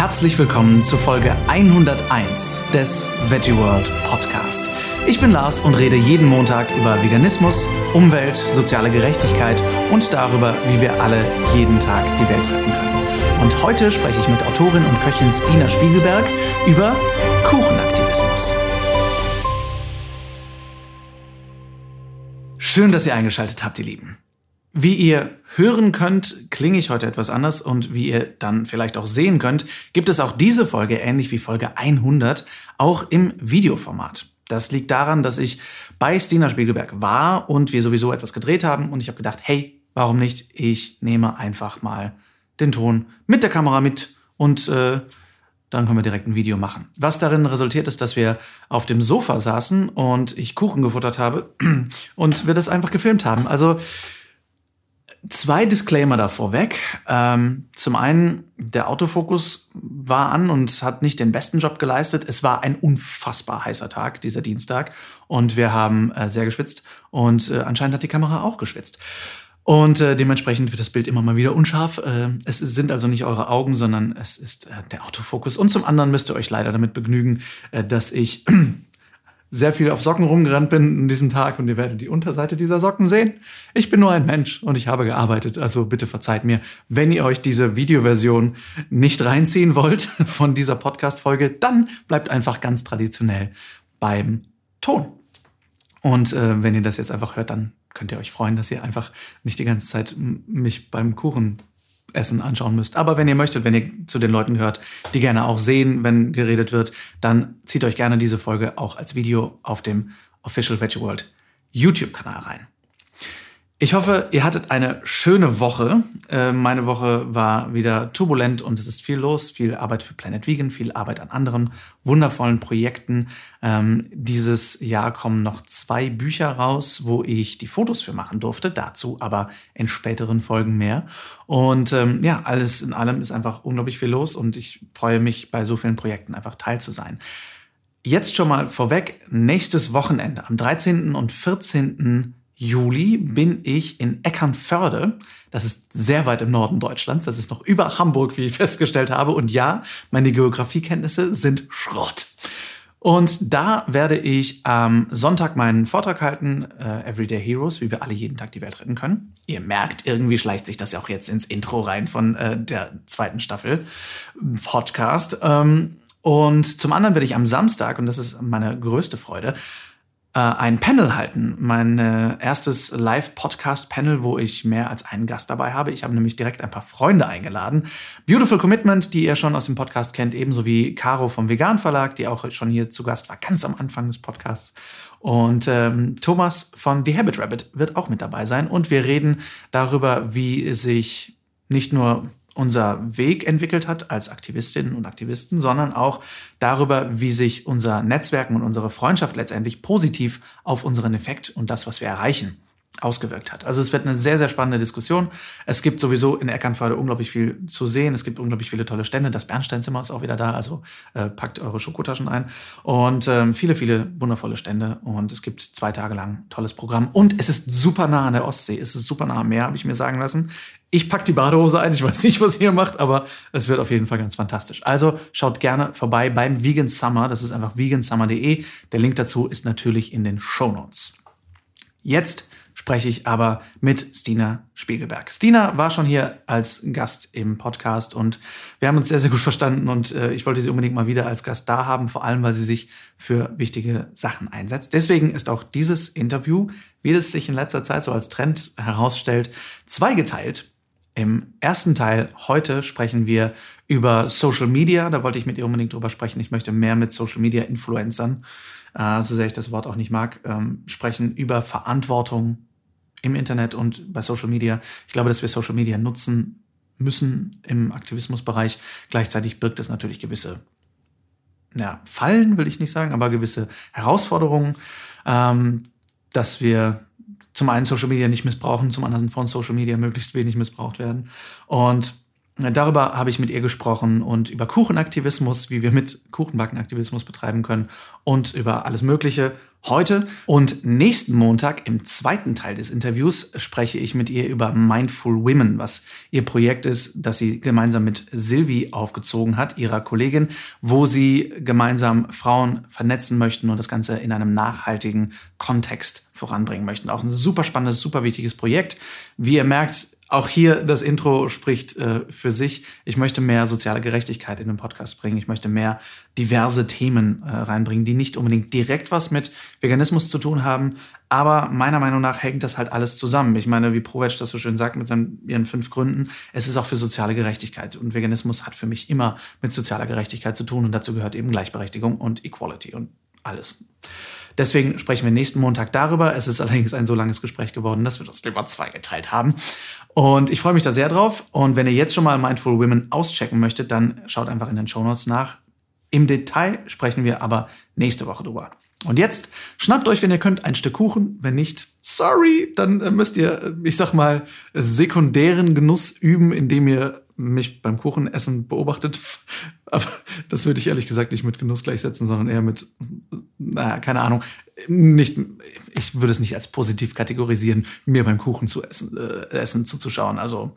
Herzlich willkommen zur Folge 101 des Veggie World Podcast. Ich bin Lars und rede jeden Montag über Veganismus, Umwelt, soziale Gerechtigkeit und darüber, wie wir alle jeden Tag die Welt retten können. Und heute spreche ich mit Autorin und Köchin Stina Spiegelberg über Kuchenaktivismus. Schön, dass ihr eingeschaltet habt, ihr Lieben. Wie ihr hören könnt, klinge ich heute etwas anders und wie ihr dann vielleicht auch sehen könnt, gibt es auch diese Folge, ähnlich wie Folge 100, auch im Videoformat. Das liegt daran, dass ich bei Stina Spiegelberg war und wir sowieso etwas gedreht haben und ich habe gedacht, hey, warum nicht? Ich nehme einfach mal den Ton mit der Kamera mit und äh, dann können wir direkt ein Video machen. Was darin resultiert ist, dass wir auf dem Sofa saßen und ich Kuchen gefuttert habe und wir das einfach gefilmt haben. Also Zwei Disclaimer davor weg. Ähm, zum einen, der Autofokus war an und hat nicht den besten Job geleistet. Es war ein unfassbar heißer Tag, dieser Dienstag. Und wir haben äh, sehr geschwitzt. Und äh, anscheinend hat die Kamera auch geschwitzt. Und äh, dementsprechend wird das Bild immer mal wieder unscharf. Äh, es sind also nicht eure Augen, sondern es ist äh, der Autofokus. Und zum anderen müsst ihr euch leider damit begnügen, äh, dass ich sehr viel auf Socken rumgerannt bin an diesem Tag und ihr werdet die Unterseite dieser Socken sehen. Ich bin nur ein Mensch und ich habe gearbeitet, also bitte verzeiht mir, wenn ihr euch diese Videoversion nicht reinziehen wollt von dieser Podcast-Folge, dann bleibt einfach ganz traditionell beim Ton. Und äh, wenn ihr das jetzt einfach hört, dann könnt ihr euch freuen, dass ihr einfach nicht die ganze Zeit mich beim Kuchen Essen anschauen müsst. Aber wenn ihr möchtet, wenn ihr zu den Leuten gehört, die gerne auch sehen, wenn geredet wird, dann zieht euch gerne diese Folge auch als Video auf dem Official Veggie World YouTube-Kanal rein. Ich hoffe, ihr hattet eine schöne Woche. Äh, meine Woche war wieder turbulent und es ist viel los, viel Arbeit für Planet Vegan, viel Arbeit an anderen wundervollen Projekten. Ähm, dieses Jahr kommen noch zwei Bücher raus, wo ich die Fotos für machen durfte. Dazu aber in späteren Folgen mehr. Und ähm, ja, alles in allem ist einfach unglaublich viel los und ich freue mich, bei so vielen Projekten einfach teil zu sein. Jetzt schon mal vorweg, nächstes Wochenende am 13. und 14. Juli bin ich in Eckernförde. Das ist sehr weit im Norden Deutschlands. Das ist noch über Hamburg, wie ich festgestellt habe. Und ja, meine Geografiekenntnisse sind Schrott. Und da werde ich am Sonntag meinen Vortrag halten, äh, Everyday Heroes, wie wir alle jeden Tag die Welt retten können. Ihr merkt, irgendwie schleicht sich das ja auch jetzt ins Intro rein von äh, der zweiten Staffel Podcast. Ähm, und zum anderen werde ich am Samstag, und das ist meine größte Freude, ein Panel halten. Mein äh, erstes Live-Podcast-Panel, wo ich mehr als einen Gast dabei habe. Ich habe nämlich direkt ein paar Freunde eingeladen. Beautiful Commitment, die ihr schon aus dem Podcast kennt, ebenso wie Caro vom Vegan Verlag, die auch schon hier zu Gast war, ganz am Anfang des Podcasts. Und ähm, Thomas von The Habit Rabbit wird auch mit dabei sein. Und wir reden darüber, wie sich nicht nur unser Weg entwickelt hat als Aktivistinnen und Aktivisten, sondern auch darüber, wie sich unser Netzwerken und unsere Freundschaft letztendlich positiv auf unseren Effekt und das, was wir erreichen, ausgewirkt hat. Also es wird eine sehr, sehr spannende Diskussion. Es gibt sowieso in Eckernförde unglaublich viel zu sehen. Es gibt unglaublich viele tolle Stände. Das Bernsteinzimmer ist auch wieder da, also äh, packt eure Schokotaschen ein. Und ähm, viele, viele wundervolle Stände. Und es gibt zwei Tage lang tolles Programm. Und es ist super nah an der Ostsee. Es ist super nah am Meer, habe ich mir sagen lassen. Ich pack die Badehose ein. Ich weiß nicht, was ihr macht, aber es wird auf jeden Fall ganz fantastisch. Also schaut gerne vorbei beim Vegan Summer. Das ist einfach vegansummer.de. Der Link dazu ist natürlich in den Show Notes. Jetzt spreche ich aber mit Stina Spiegelberg. Stina war schon hier als Gast im Podcast und wir haben uns sehr, sehr gut verstanden und äh, ich wollte sie unbedingt mal wieder als Gast da haben, vor allem weil sie sich für wichtige Sachen einsetzt. Deswegen ist auch dieses Interview, wie es sich in letzter Zeit so als Trend herausstellt, zweigeteilt. Im ersten Teil heute sprechen wir über Social Media. Da wollte ich mit ihr unbedingt drüber sprechen. Ich möchte mehr mit Social Media Influencern, äh, so sehr ich das Wort auch nicht mag, ähm, sprechen über Verantwortung im Internet und bei Social Media. Ich glaube, dass wir Social Media nutzen müssen im Aktivismusbereich. Gleichzeitig birgt es natürlich gewisse ja, Fallen, will ich nicht sagen, aber gewisse Herausforderungen, ähm, dass wir zum einen Social Media nicht missbrauchen, zum anderen von Social Media möglichst wenig missbraucht werden. Und Darüber habe ich mit ihr gesprochen und über Kuchenaktivismus, wie wir mit Kuchenbackenaktivismus betreiben können und über alles Mögliche heute. Und nächsten Montag im zweiten Teil des Interviews spreche ich mit ihr über Mindful Women, was ihr Projekt ist, das sie gemeinsam mit Silvi aufgezogen hat, ihrer Kollegin, wo sie gemeinsam Frauen vernetzen möchten und das Ganze in einem nachhaltigen Kontext voranbringen möchten. Auch ein super spannendes, super wichtiges Projekt. Wie ihr merkt, auch hier das Intro spricht äh, für sich. Ich möchte mehr soziale Gerechtigkeit in den Podcast bringen. Ich möchte mehr diverse Themen äh, reinbringen, die nicht unbedingt direkt was mit Veganismus zu tun haben. Aber meiner Meinung nach hängt das halt alles zusammen. Ich meine, wie Provetsch das so schön sagt mit seinen, ihren fünf Gründen, es ist auch für soziale Gerechtigkeit. Und Veganismus hat für mich immer mit sozialer Gerechtigkeit zu tun. Und dazu gehört eben Gleichberechtigung und Equality und alles. Deswegen sprechen wir nächsten Montag darüber. Es ist allerdings ein so langes Gespräch geworden, dass wir das lieber zweigeteilt haben. Und ich freue mich da sehr drauf. Und wenn ihr jetzt schon mal Mindful Women auschecken möchtet, dann schaut einfach in den Show Notes nach. Im Detail sprechen wir aber nächste Woche drüber. Und jetzt schnappt euch, wenn ihr könnt, ein Stück Kuchen. Wenn nicht, sorry, dann müsst ihr, ich sag mal, sekundären Genuss üben, indem ihr mich beim Kuchenessen beobachtet. Aber das würde ich ehrlich gesagt nicht mit Genuss gleichsetzen, sondern eher mit, naja, keine Ahnung, nicht, ich würde es nicht als positiv kategorisieren, mir beim Kuchen zu essen, äh, essen zuzuschauen. Also,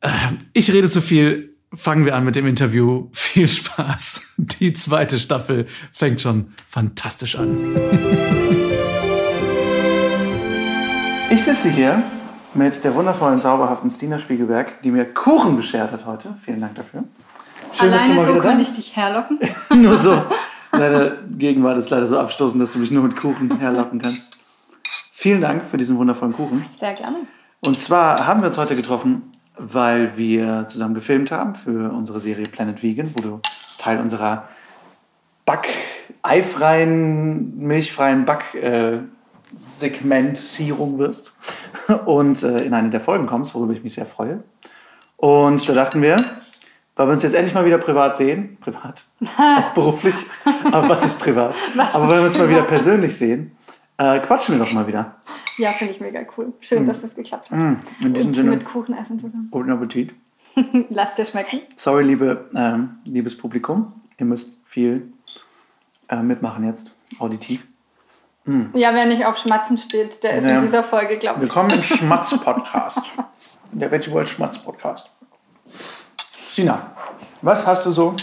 äh, ich rede zu viel. Fangen wir an mit dem Interview. Viel Spaß. Die zweite Staffel fängt schon fantastisch an. Ich sitze hier mit der wundervollen, zauberhaften Stina Spiegelberg, die mir Kuchen beschert hat heute. Vielen Dank dafür. Schön, Alleine so konnte ich dich herlocken. nur so. Deine Gegenwart ist leider so abstoßend, dass du mich nur mit Kuchen herlocken kannst. Vielen Dank für diesen wundervollen Kuchen. Sehr gerne. Und zwar haben wir uns heute getroffen, weil wir zusammen gefilmt haben für unsere Serie Planet Vegan, wo du Teil unserer Back, eifreien, milchfreien Back, äh, Segmentierung wirst und äh, in eine der Folgen kommst, worüber ich mich sehr freue. Und da dachten wir, weil wir uns jetzt endlich mal wieder privat sehen, privat, auch beruflich, aber was ist privat? Was aber wenn wir uns mal wieder persönlich sehen, äh, quatschen wir doch mal wieder. Ja, finde ich mega cool. Schön, mm. dass das geklappt hat. Mm. In diesem und Sinne. mit Kuchen essen zusammen. Guten Appetit. Lasst dir schmecken. Sorry, liebe, ähm, liebes Publikum. Ihr müsst viel äh, mitmachen jetzt, auditiv. Hm. Ja, wer nicht auf Schmatzen steht, der ist ja. in dieser Folge, glaube ich. Willkommen im Schmatz-Podcast. der Veggie World Schmatz-Podcast. Sina, was hast du so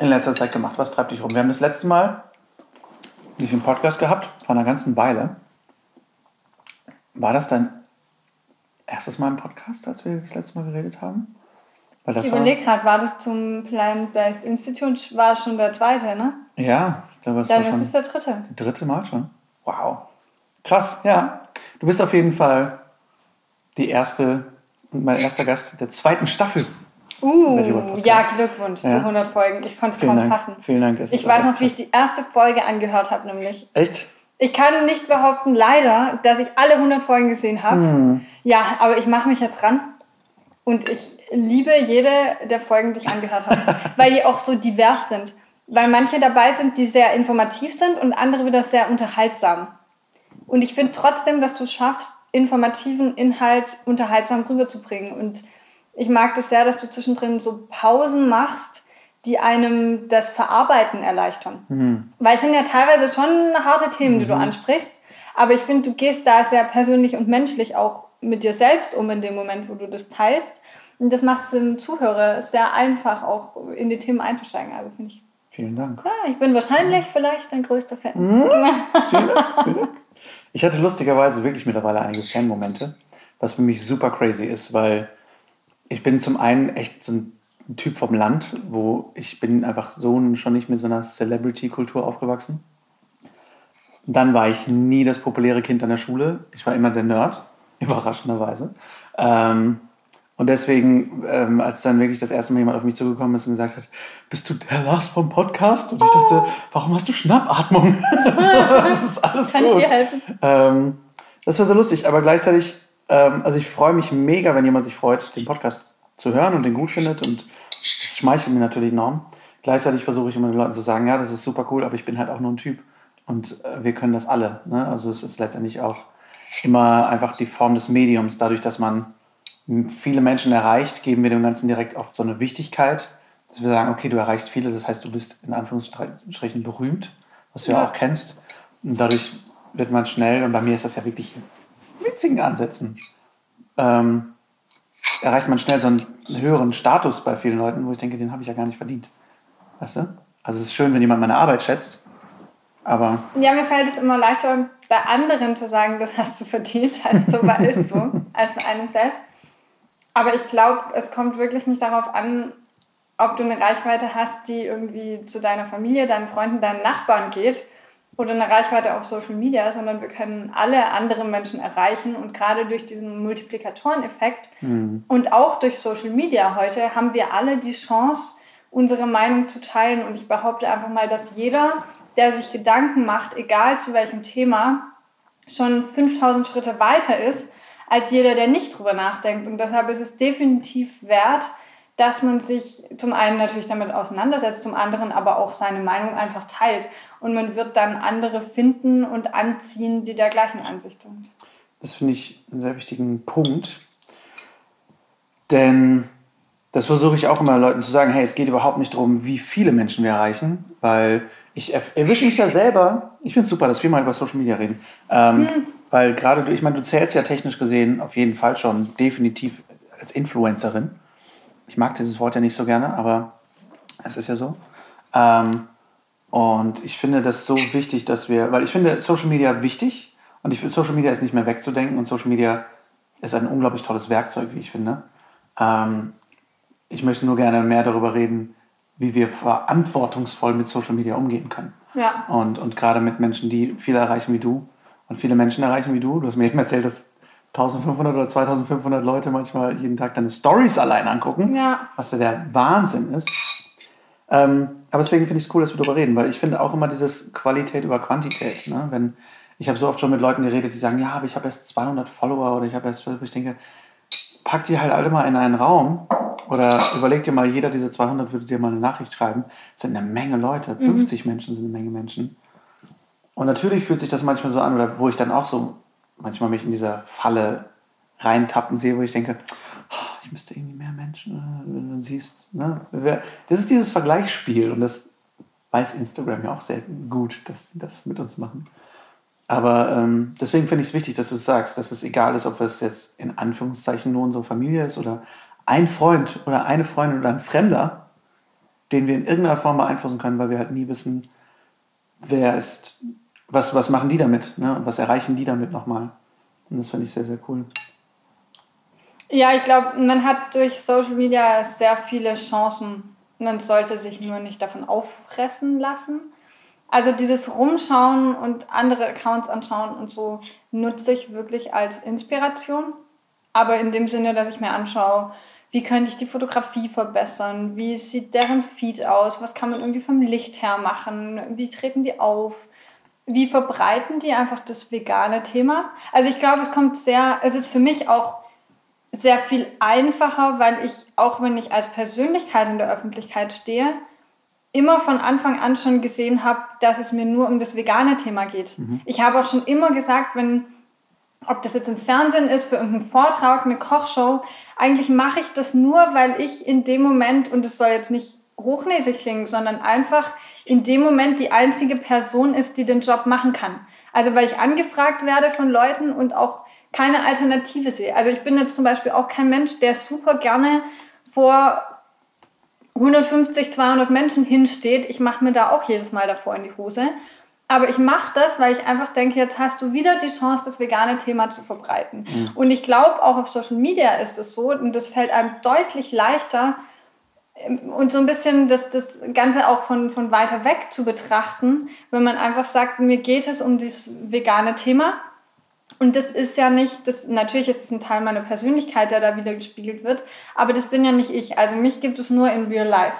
in letzter Zeit gemacht? Was treibt dich rum? Wir haben das letzte Mal dich im Podcast gehabt, vor einer ganzen Weile. War das dein erstes Mal im Podcast, als wir das letzte Mal geredet haben? Ich überlege gerade, war das zum Plant-Based Institute, war schon der zweite, ne? Ja, Dann ist es der dritte. Der dritte Mal schon. Wow. Krass, ja. Du bist auf jeden Fall die erste und mein erster Gast der zweiten Staffel. Uh, ja, Glückwunsch ja. zu 100 Folgen. Ich konnte es kaum Dank. fassen. Vielen Dank. Ich weiß noch, wie ich die erste Folge angehört habe, nämlich. Echt? Ich kann nicht behaupten, leider, dass ich alle 100 Folgen gesehen habe. Hm. Ja, aber ich mache mich jetzt ran. Und ich liebe jede der Folgen, die ich angehört habe, weil die auch so divers sind weil manche dabei sind, die sehr informativ sind und andere wieder sehr unterhaltsam. Und ich finde trotzdem, dass du es schaffst, informativen Inhalt unterhaltsam rüberzubringen. Und ich mag das sehr, dass du zwischendrin so Pausen machst, die einem das Verarbeiten erleichtern. Mhm. Weil es sind ja teilweise schon harte Themen, die mhm. du ansprichst. Aber ich finde, du gehst da sehr persönlich und menschlich auch mit dir selbst um in dem Moment, wo du das teilst. Und das macht es dem Zuhörer sehr einfach, auch in die Themen einzusteigen. Also finde ich Vielen Dank. Ja, ich bin wahrscheinlich vielleicht dein größter Fan. Vielen Dank. Ich hatte lustigerweise wirklich mittlerweile einige Fan-Momente, was für mich super crazy ist, weil ich bin zum einen echt so ein Typ vom Land, wo ich bin einfach so schon nicht mit so einer Celebrity-Kultur aufgewachsen. Dann war ich nie das populäre Kind an der Schule. Ich war immer der Nerd, überraschenderweise. Ähm, und deswegen, ähm, als dann wirklich das erste Mal jemand auf mich zugekommen ist und gesagt hat, bist du der Lars vom Podcast? Und ich dachte, warum hast du Schnappatmung? das ist alles Kann gut. ich dir helfen? Ähm, das war so lustig, aber gleichzeitig, ähm, also ich freue mich mega, wenn jemand sich freut, den Podcast zu hören und den gut findet und das schmeichelt mir natürlich enorm. Gleichzeitig versuche ich immer den Leuten zu sagen, ja, das ist super cool, aber ich bin halt auch nur ein Typ und äh, wir können das alle. Ne? Also es ist letztendlich auch immer einfach die Form des Mediums, dadurch, dass man viele Menschen erreicht, geben wir dem Ganzen direkt oft so eine Wichtigkeit, dass wir sagen, okay, du erreichst viele, das heißt, du bist in Anführungsstrichen berühmt, was du ja, ja auch kennst. Und dadurch wird man schnell, und bei mir ist das ja wirklich witzigen Ansätzen, ähm, erreicht man schnell so einen höheren Status bei vielen Leuten, wo ich denke, den habe ich ja gar nicht verdient. Weißt du? Also es ist schön, wenn jemand meine Arbeit schätzt, aber... Ja, mir fällt es immer leichter, bei anderen zu sagen, das hast du verdient, als so bei ist so, als bei einem selbst. Aber ich glaube, es kommt wirklich nicht darauf an, ob du eine Reichweite hast, die irgendwie zu deiner Familie, deinen Freunden, deinen Nachbarn geht oder eine Reichweite auf Social Media, sondern wir können alle anderen Menschen erreichen und gerade durch diesen Multiplikatoreneffekt mhm. und auch durch Social Media heute haben wir alle die Chance, unsere Meinung zu teilen und ich behaupte einfach mal, dass jeder, der sich Gedanken macht, egal zu welchem Thema, schon 5000 Schritte weiter ist als jeder, der nicht drüber nachdenkt und deshalb ist es definitiv wert, dass man sich zum einen natürlich damit auseinandersetzt, zum anderen aber auch seine Meinung einfach teilt. Und man wird dann andere finden und anziehen, die der gleichen Ansicht sind. Das finde ich einen sehr wichtigen Punkt. Denn das versuche ich auch immer Leuten zu sagen, hey, es geht überhaupt nicht darum, wie viele Menschen wir erreichen, weil ich erwische mich ja selber, ich finde es super, dass wir mal über Social Media reden, ähm, hm. Weil gerade du, ich meine, du zählst ja technisch gesehen auf jeden Fall schon definitiv als Influencerin ich mag dieses Wort ja nicht so gerne, aber es ist ja so. Ähm, und ich finde das so wichtig, dass wir, weil ich finde Social Media wichtig und ich finde, Social Media ist nicht mehr wegzudenken und Social Media ist ein unglaublich tolles Werkzeug, wie ich finde. Ähm, ich möchte nur gerne mehr darüber reden, wie wir verantwortungsvoll mit Social Media umgehen können. Ja. Und, und gerade mit Menschen, die viel erreichen wie du und viele Menschen erreichen wie du. Du hast mir eben erzählt, dass 1500 oder 2500 Leute manchmal jeden Tag deine Stories allein angucken, ja. was ja der Wahnsinn ist. Ähm, aber deswegen finde ich es cool, dass wir darüber reden, weil ich finde auch immer dieses Qualität über Quantität. Ne? Wenn, ich habe so oft schon mit Leuten geredet, die sagen, ja, aber ich habe erst 200 Follower oder ich habe erst, ich denke, pack die halt alle mal in einen Raum oder überleg dir mal, jeder dieser 200 würde dir mal eine Nachricht schreiben. Das sind eine Menge Leute, 50 mhm. Menschen sind eine Menge Menschen. Und natürlich fühlt sich das manchmal so an, oder wo ich dann auch so manchmal mich in dieser Falle reintappen sehe, wo ich denke, oh, ich müsste irgendwie mehr Menschen, äh, wenn du siehst. Ne? Das ist dieses Vergleichsspiel und das weiß Instagram ja auch sehr gut, dass sie das mit uns machen. Aber ähm, deswegen finde ich es wichtig, dass du es sagst, dass es egal ist, ob es jetzt in Anführungszeichen nur unsere Familie ist oder ein Freund oder eine Freundin oder ein Fremder, den wir in irgendeiner Form beeinflussen können, weil wir halt nie wissen, wer ist was, was machen die damit? Ne? Und was erreichen die damit nochmal? Und das finde ich sehr, sehr cool. Ja, ich glaube, man hat durch Social Media sehr viele Chancen. Man sollte sich nur nicht davon auffressen lassen. Also dieses Rumschauen und andere Accounts anschauen und so nutze ich wirklich als Inspiration. Aber in dem Sinne, dass ich mir anschaue, wie könnte ich die Fotografie verbessern, wie sieht deren Feed aus, was kann man irgendwie vom Licht her machen, wie treten die auf, wie verbreiten die einfach das vegane Thema? Also ich glaube, es kommt sehr, es ist für mich auch sehr viel einfacher, weil ich, auch wenn ich als Persönlichkeit in der Öffentlichkeit stehe, immer von Anfang an schon gesehen habe, dass es mir nur um das vegane Thema geht. Mhm. Ich habe auch schon immer gesagt, wenn, ob das jetzt im Fernsehen ist, für irgendeinen Vortrag, eine Kochshow, eigentlich mache ich das nur, weil ich in dem Moment, und es soll jetzt nicht hochnäsig klingen, sondern einfach in dem Moment die einzige Person ist, die den Job machen kann. Also weil ich angefragt werde von Leuten und auch keine Alternative sehe. Also ich bin jetzt zum Beispiel auch kein Mensch, der super gerne vor 150, 200 Menschen hinsteht. Ich mache mir da auch jedes Mal davor in die Hose. Aber ich mache das, weil ich einfach denke, jetzt hast du wieder die Chance, das vegane Thema zu verbreiten. Mhm. Und ich glaube, auch auf Social Media ist es so, und das fällt einem deutlich leichter, und so ein bisschen das, das Ganze auch von, von weiter weg zu betrachten, wenn man einfach sagt, mir geht es um das vegane Thema. Und das ist ja nicht, das, natürlich ist es ein Teil meiner Persönlichkeit, der da wieder gespiegelt wird, aber das bin ja nicht ich. Also mich gibt es nur in real life.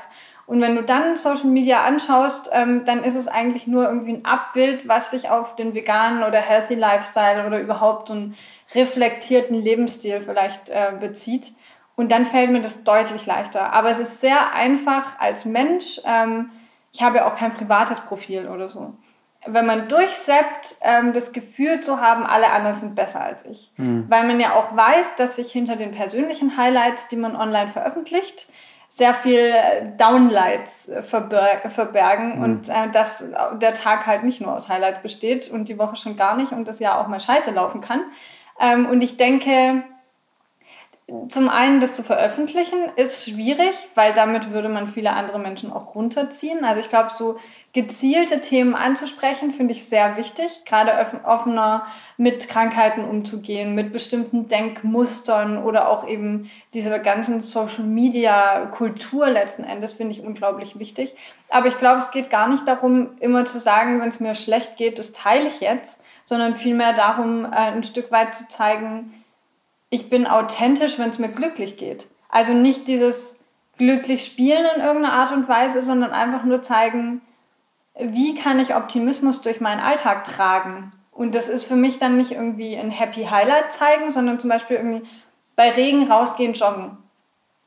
Und wenn du dann Social Media anschaust, ähm, dann ist es eigentlich nur irgendwie ein Abbild, was sich auf den veganen oder healthy Lifestyle oder überhaupt so einen reflektierten Lebensstil vielleicht äh, bezieht. Und dann fällt mir das deutlich leichter. Aber es ist sehr einfach als Mensch. Ähm, ich habe ja auch kein privates Profil oder so. wenn man durchseppt, ähm, das Gefühl zu haben, alle anderen sind besser als ich. Mhm. Weil man ja auch weiß, dass sich hinter den persönlichen Highlights, die man online veröffentlicht, sehr viel Downlights äh, verbergen mhm. und äh, dass der Tag halt nicht nur aus Highlights besteht und die Woche schon gar nicht und das Jahr auch mal scheiße laufen kann. Ähm, und ich denke, zum einen das zu veröffentlichen ist schwierig, weil damit würde man viele andere Menschen auch runterziehen. Also ich glaube, so gezielte Themen anzusprechen, finde ich sehr wichtig, gerade offener mit Krankheiten umzugehen, mit bestimmten Denkmustern oder auch eben diese ganzen Social-Media-Kultur letzten Endes, finde ich unglaublich wichtig. Aber ich glaube, es geht gar nicht darum, immer zu sagen, wenn es mir schlecht geht, das teile ich jetzt, sondern vielmehr darum, äh, ein Stück weit zu zeigen, ich bin authentisch, wenn es mir glücklich geht. Also nicht dieses glücklich spielen in irgendeiner Art und Weise, sondern einfach nur zeigen, wie kann ich Optimismus durch meinen Alltag tragen? Und das ist für mich dann nicht irgendwie ein Happy Highlight zeigen, sondern zum Beispiel irgendwie bei Regen rausgehen, joggen.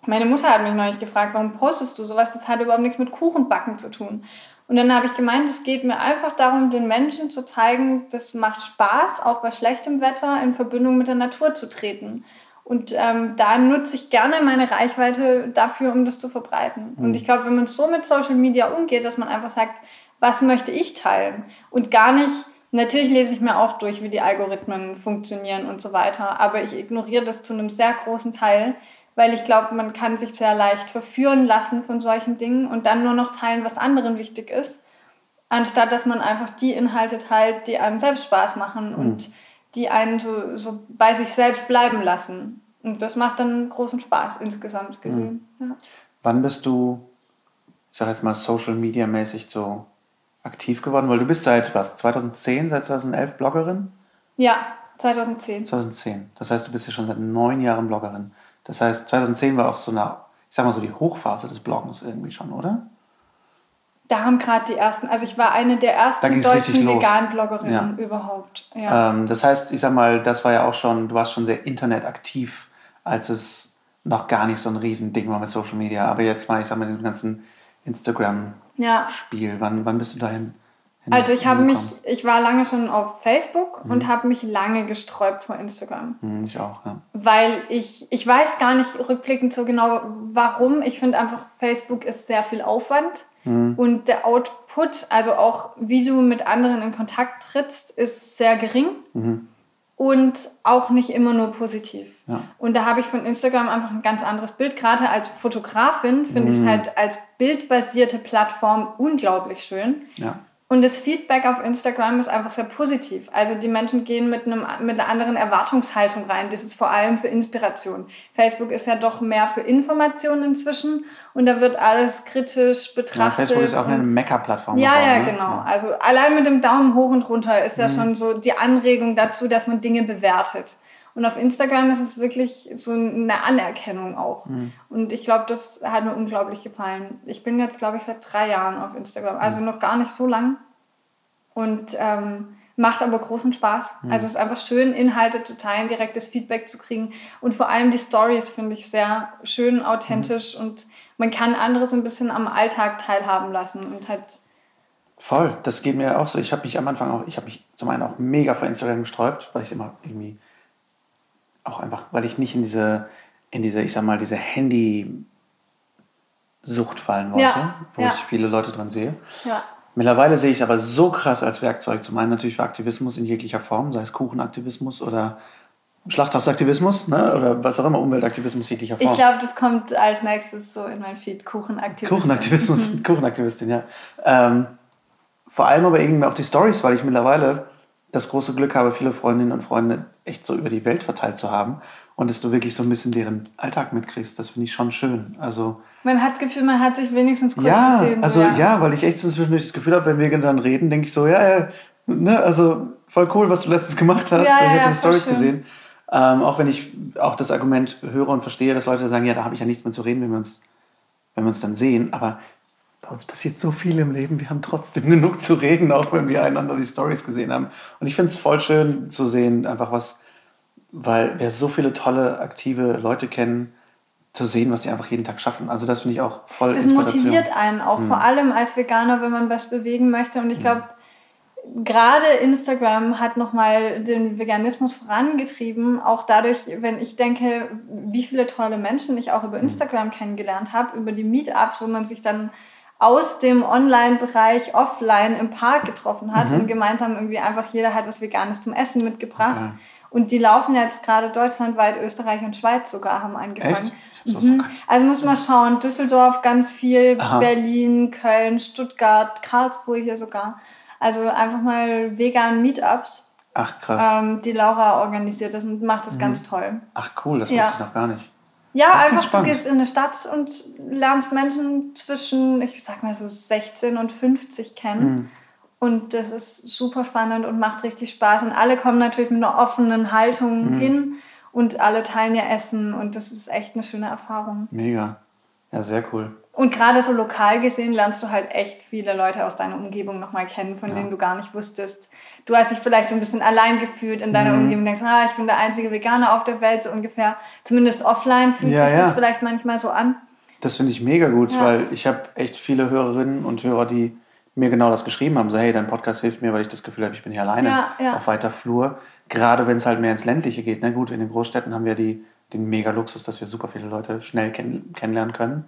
Meine Mutter hat mich neulich gefragt, warum postest du sowas? Das hat überhaupt nichts mit Kuchenbacken zu tun. Und dann habe ich gemeint, es geht mir einfach darum, den Menschen zu zeigen, das macht Spaß, auch bei schlechtem Wetter in Verbindung mit der Natur zu treten. Und ähm, da nutze ich gerne meine Reichweite dafür, um das zu verbreiten. Mhm. Und ich glaube, wenn man so mit Social Media umgeht, dass man einfach sagt, was möchte ich teilen? Und gar nicht, natürlich lese ich mir auch durch, wie die Algorithmen funktionieren und so weiter, aber ich ignoriere das zu einem sehr großen Teil, weil ich glaube, man kann sich sehr leicht verführen lassen von solchen Dingen und dann nur noch teilen, was anderen wichtig ist, anstatt dass man einfach die Inhalte teilt, die einem selbst Spaß machen mhm. und die einen so, so bei sich selbst bleiben lassen. Und das macht dann großen Spaß insgesamt gesehen. Mhm. Ja. Wann bist du, ich sag jetzt mal, Social Media mäßig so aktiv geworden? Weil du bist seit was, 2010, seit 2011 Bloggerin? Ja, 2010. 2010. Das heißt, du bist ja schon seit neun Jahren Bloggerin. Das heißt, 2010 war auch so eine, ich sag mal so die Hochphase des Bloggens irgendwie schon, oder? Da haben gerade die ersten, also ich war eine der ersten deutschen veganen Bloggerinnen ja. überhaupt. Ja. Ähm, das heißt, ich sag mal, das war ja auch schon, du warst schon sehr internetaktiv, als es noch gar nicht so ein Riesending war mit Social Media. Aber jetzt mal, ich sag mal, diesem ganzen Instagram-Spiel. Ja. Wann, wann bist du dahin? Also ich habe mich, ich war lange schon auf Facebook mhm. und habe mich lange gesträubt vor Instagram. Mhm, ich auch, ja. Weil ich, ich weiß gar nicht rückblickend so genau, warum. Ich finde einfach, Facebook ist sehr viel Aufwand mhm. und der Output, also auch wie du mit anderen in Kontakt trittst, ist sehr gering. Mhm und auch nicht immer nur positiv. Ja. Und da habe ich von Instagram einfach ein ganz anderes Bild. Gerade als Fotografin finde mhm. ich es halt als bildbasierte Plattform unglaublich schön. Ja. Und das Feedback auf Instagram ist einfach sehr positiv. Also die Menschen gehen mit, einem, mit einer anderen Erwartungshaltung rein. Das ist vor allem für Inspiration. Facebook ist ja doch mehr für Informationen inzwischen und da wird alles kritisch betrachtet. Ja, Facebook ist auch eine Mecker-Plattform. Ja, geworden, ja, ne? genau. Also allein mit dem Daumen hoch und runter ist ja mhm. schon so die Anregung dazu, dass man Dinge bewertet. Und auf Instagram ist es wirklich so eine Anerkennung auch. Mhm. Und ich glaube, das hat mir unglaublich gefallen. Ich bin jetzt, glaube ich, seit drei Jahren auf Instagram, also mhm. noch gar nicht so lang. Und ähm, macht aber großen Spaß. Mhm. Also es ist einfach schön, Inhalte zu teilen, direktes Feedback zu kriegen. Und vor allem die Stories finde ich sehr schön, authentisch mhm. und man kann andere so ein bisschen am Alltag teilhaben lassen und halt. Voll, das geht mir auch so. Ich habe mich am Anfang auch, ich habe mich zum einen auch mega vor Instagram gesträubt, weil ich es immer irgendwie auch einfach, weil ich nicht in diese, in diese, ich sag mal, diese Handy-Sucht fallen wollte, ja, wo ja. ich viele Leute dran sehe. Ja. Mittlerweile sehe ich es aber so krass als Werkzeug. Zum einen natürlich für Aktivismus in jeglicher Form, sei es Kuchenaktivismus oder Schlachthausaktivismus ne? oder was auch immer, Umweltaktivismus jeglicher Form. Ich glaube, das kommt als nächstes so in mein Feed, Kuchenaktivismus. Kuchenaktivismus. Kuchenaktivistin, ja. Ähm, vor allem aber irgendwie auch die Stories, weil ich mittlerweile das große Glück habe, viele Freundinnen und Freunde echt so über die Welt verteilt zu haben und dass du wirklich so ein bisschen deren Alltag mitkriegst. Das finde ich schon schön. Also man hat das Gefühl, man hat sich wenigstens kurz ja, gesehen. Also ja. ja, weil ich echt so zwischendurch das Gefühl habe, wenn wir dann reden, denke ich so, ja, ja, ne, also voll cool, was du letztens gemacht hast. Ja, ich habe ja, deine Stories schön. gesehen. Ähm, auch wenn ich auch das Argument höre und verstehe, dass Leute sagen, ja, da habe ich ja nichts mehr zu reden, wenn wir uns, wenn wir uns dann sehen. Aber bei uns passiert so viel im Leben, wir haben trotzdem genug zu reden, auch wenn wir einander die Stories gesehen haben. Und ich finde es voll schön zu sehen, einfach was, weil wir so viele tolle, aktive Leute kennen, zu sehen, was sie einfach jeden Tag schaffen. Also das finde ich auch voll Das motiviert einen auch, mhm. vor allem als Veganer, wenn man was bewegen möchte. Und ich glaube, gerade Instagram hat nochmal den Veganismus vorangetrieben, auch dadurch, wenn ich denke, wie viele tolle Menschen ich auch über Instagram kennengelernt habe, über die Meetups, wo man sich dann aus dem Online-Bereich offline im Park getroffen hat mhm. und gemeinsam irgendwie einfach jeder hat was Veganes zum Essen mitgebracht. Okay. Und die laufen jetzt gerade deutschlandweit, Österreich und Schweiz sogar haben angefangen. Mhm. Also muss man schauen, Düsseldorf ganz viel, Aha. Berlin, Köln, Stuttgart, Karlsruhe hier sogar. Also einfach mal vegan Meetups. Ach krass. Ähm, die Laura organisiert das und macht das mhm. ganz toll. Ach cool, das ja. wusste ich noch gar nicht. Ja, einfach du gehst in eine Stadt und lernst Menschen zwischen, ich sag mal so 16 und 50 kennen. Mhm. Und das ist super spannend und macht richtig Spaß. Und alle kommen natürlich mit einer offenen Haltung mhm. hin und alle teilen ihr Essen. Und das ist echt eine schöne Erfahrung. Mega. Ja, sehr cool. Und gerade so lokal gesehen lernst du halt echt viele Leute aus deiner Umgebung nochmal kennen, von ja. denen du gar nicht wusstest. Du hast dich vielleicht so ein bisschen allein gefühlt in deiner mhm. Umgebung, denkst, ah, ich bin der einzige Veganer auf der Welt, so ungefähr. Zumindest offline fühlt ja, sich ja. das vielleicht manchmal so an. Das finde ich mega gut, weil ich habe echt viele Hörerinnen und Hörer, die mir genau das geschrieben haben, so hey, dein Podcast hilft mir, weil ich das Gefühl habe, ich bin hier alleine auf weiter Flur. Gerade wenn es halt mehr ins Ländliche geht. Na gut, in den Großstädten haben wir die, den mega Luxus, dass wir super viele Leute schnell kenn kennenlernen können.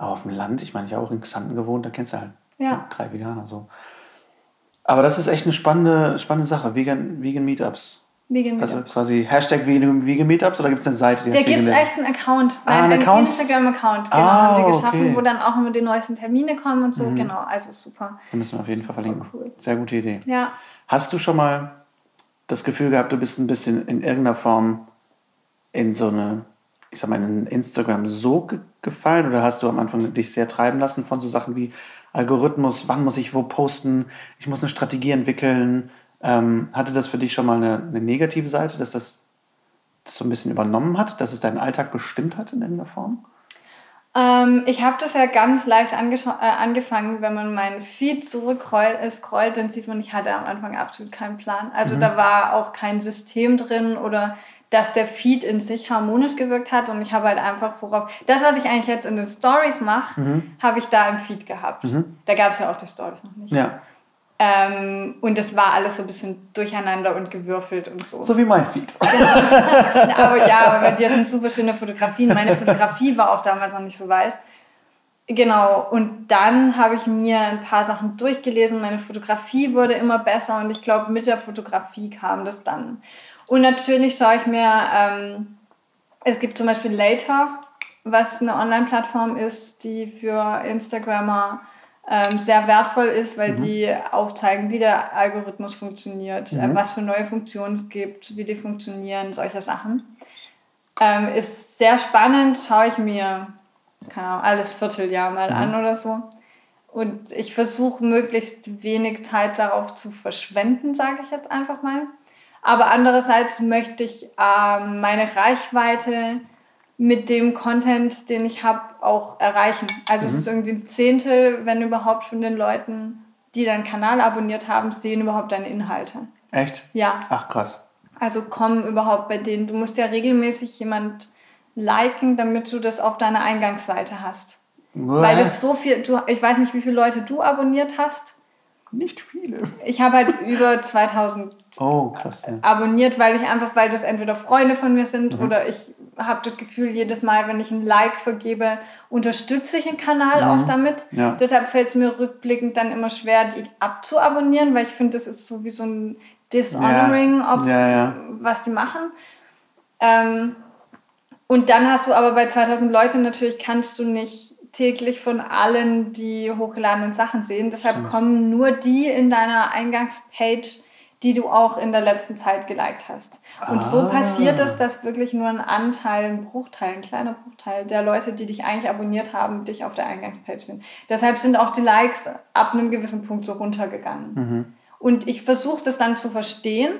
Aber auf dem Land, ich meine, ich habe auch in Xanten gewohnt, da kennst du halt ja. drei Veganer. So. Aber das ist echt eine spannende, spannende Sache, Vegan, Vegan Meetups. Vegan Meetups. Also quasi Hashtag Vegan, Vegan Meetups oder gibt es eine Seite, die Da gibt es echt einen Account. Ah, einen Account? Instagram-Account, genau, ah, haben die geschaffen, okay. wo dann auch immer die neuesten Termine kommen und so. Mhm. Genau, also super. Da müssen wir auf jeden Fall verlinken. Cool. Sehr gute Idee. Ja. Hast du schon mal das Gefühl gehabt, du bist ein bisschen in irgendeiner Form in so eine ich sag mal, in Instagram so ge gefallen oder hast du am Anfang dich sehr treiben lassen von so Sachen wie Algorithmus, wann muss ich wo posten, ich muss eine Strategie entwickeln? Ähm, hatte das für dich schon mal eine, eine negative Seite, dass das, das, so ein bisschen übernommen hat, dass es deinen Alltag bestimmt hat in irgendeiner Form? Ähm, ich habe das ja ganz leicht äh, angefangen, wenn man meinen Feed zurückrollt, äh, scrollt, dann sieht man, ich hatte am Anfang absolut keinen Plan. Also mhm. da war auch kein System drin oder dass der Feed in sich harmonisch gewirkt hat und ich habe halt einfach worauf das was ich eigentlich jetzt in den Stories mache mhm. habe ich da im Feed gehabt mhm. da gab es ja auch die Stories noch nicht ja ähm, und das war alles so ein bisschen durcheinander und gewürfelt und so so wie mein Feed genau. aber ja aber bei dir sind super schöne Fotografien meine Fotografie war auch damals noch nicht so weit Genau, und dann habe ich mir ein paar Sachen durchgelesen. Meine Fotografie wurde immer besser und ich glaube, mit der Fotografie kam das dann. Und natürlich schaue ich mir, ähm, es gibt zum Beispiel Later, was eine Online-Plattform ist, die für Instagrammer ähm, sehr wertvoll ist, weil mhm. die aufzeigen, wie der Algorithmus funktioniert, äh, mhm. äh, was für neue Funktionen es gibt, wie die funktionieren, solche Sachen. Ähm, ist sehr spannend, schaue ich mir, keine Ahnung, alles Vierteljahr mal mhm. an oder so. Und ich versuche möglichst wenig Zeit darauf zu verschwenden, sage ich jetzt einfach mal. Aber andererseits möchte ich ähm, meine Reichweite mit dem Content, den ich habe, auch erreichen. Also mhm. es ist irgendwie ein Zehntel, wenn überhaupt, von den Leuten, die deinen Kanal abonniert haben, sehen überhaupt deine Inhalte. Echt? Ja. Ach krass. Also kommen überhaupt bei denen. Du musst ja regelmäßig jemand liken, damit du das auf deiner Eingangsseite hast. What? Weil das so viel, du, ich weiß nicht, wie viele Leute du abonniert hast. Nicht viele. Ich habe halt über 2000 oh, krass, ja. abonniert, weil ich einfach, weil das entweder Freunde von mir sind mhm. oder ich habe das Gefühl, jedes Mal, wenn ich ein Like vergebe, unterstütze ich den Kanal mhm. auch damit. Ja. Deshalb fällt es mir rückblickend dann immer schwer, die abzuabonnieren, weil ich finde, das ist so wie so ein Dishonoring, ja. ob, ja, was die machen. Ähm, und dann hast du aber bei 2000 Leuten natürlich, kannst du nicht täglich von allen die hochgeladenen Sachen sehen. Deshalb Stimmt. kommen nur die in deiner Eingangspage, die du auch in der letzten Zeit geliked hast. Und ah. so passiert es, dass wirklich nur ein Anteil, ein Bruchteil, ein kleiner Bruchteil der Leute, die dich eigentlich abonniert haben, dich auf der Eingangspage sind. Deshalb sind auch die Likes ab einem gewissen Punkt so runtergegangen. Mhm. Und ich versuche das dann zu verstehen,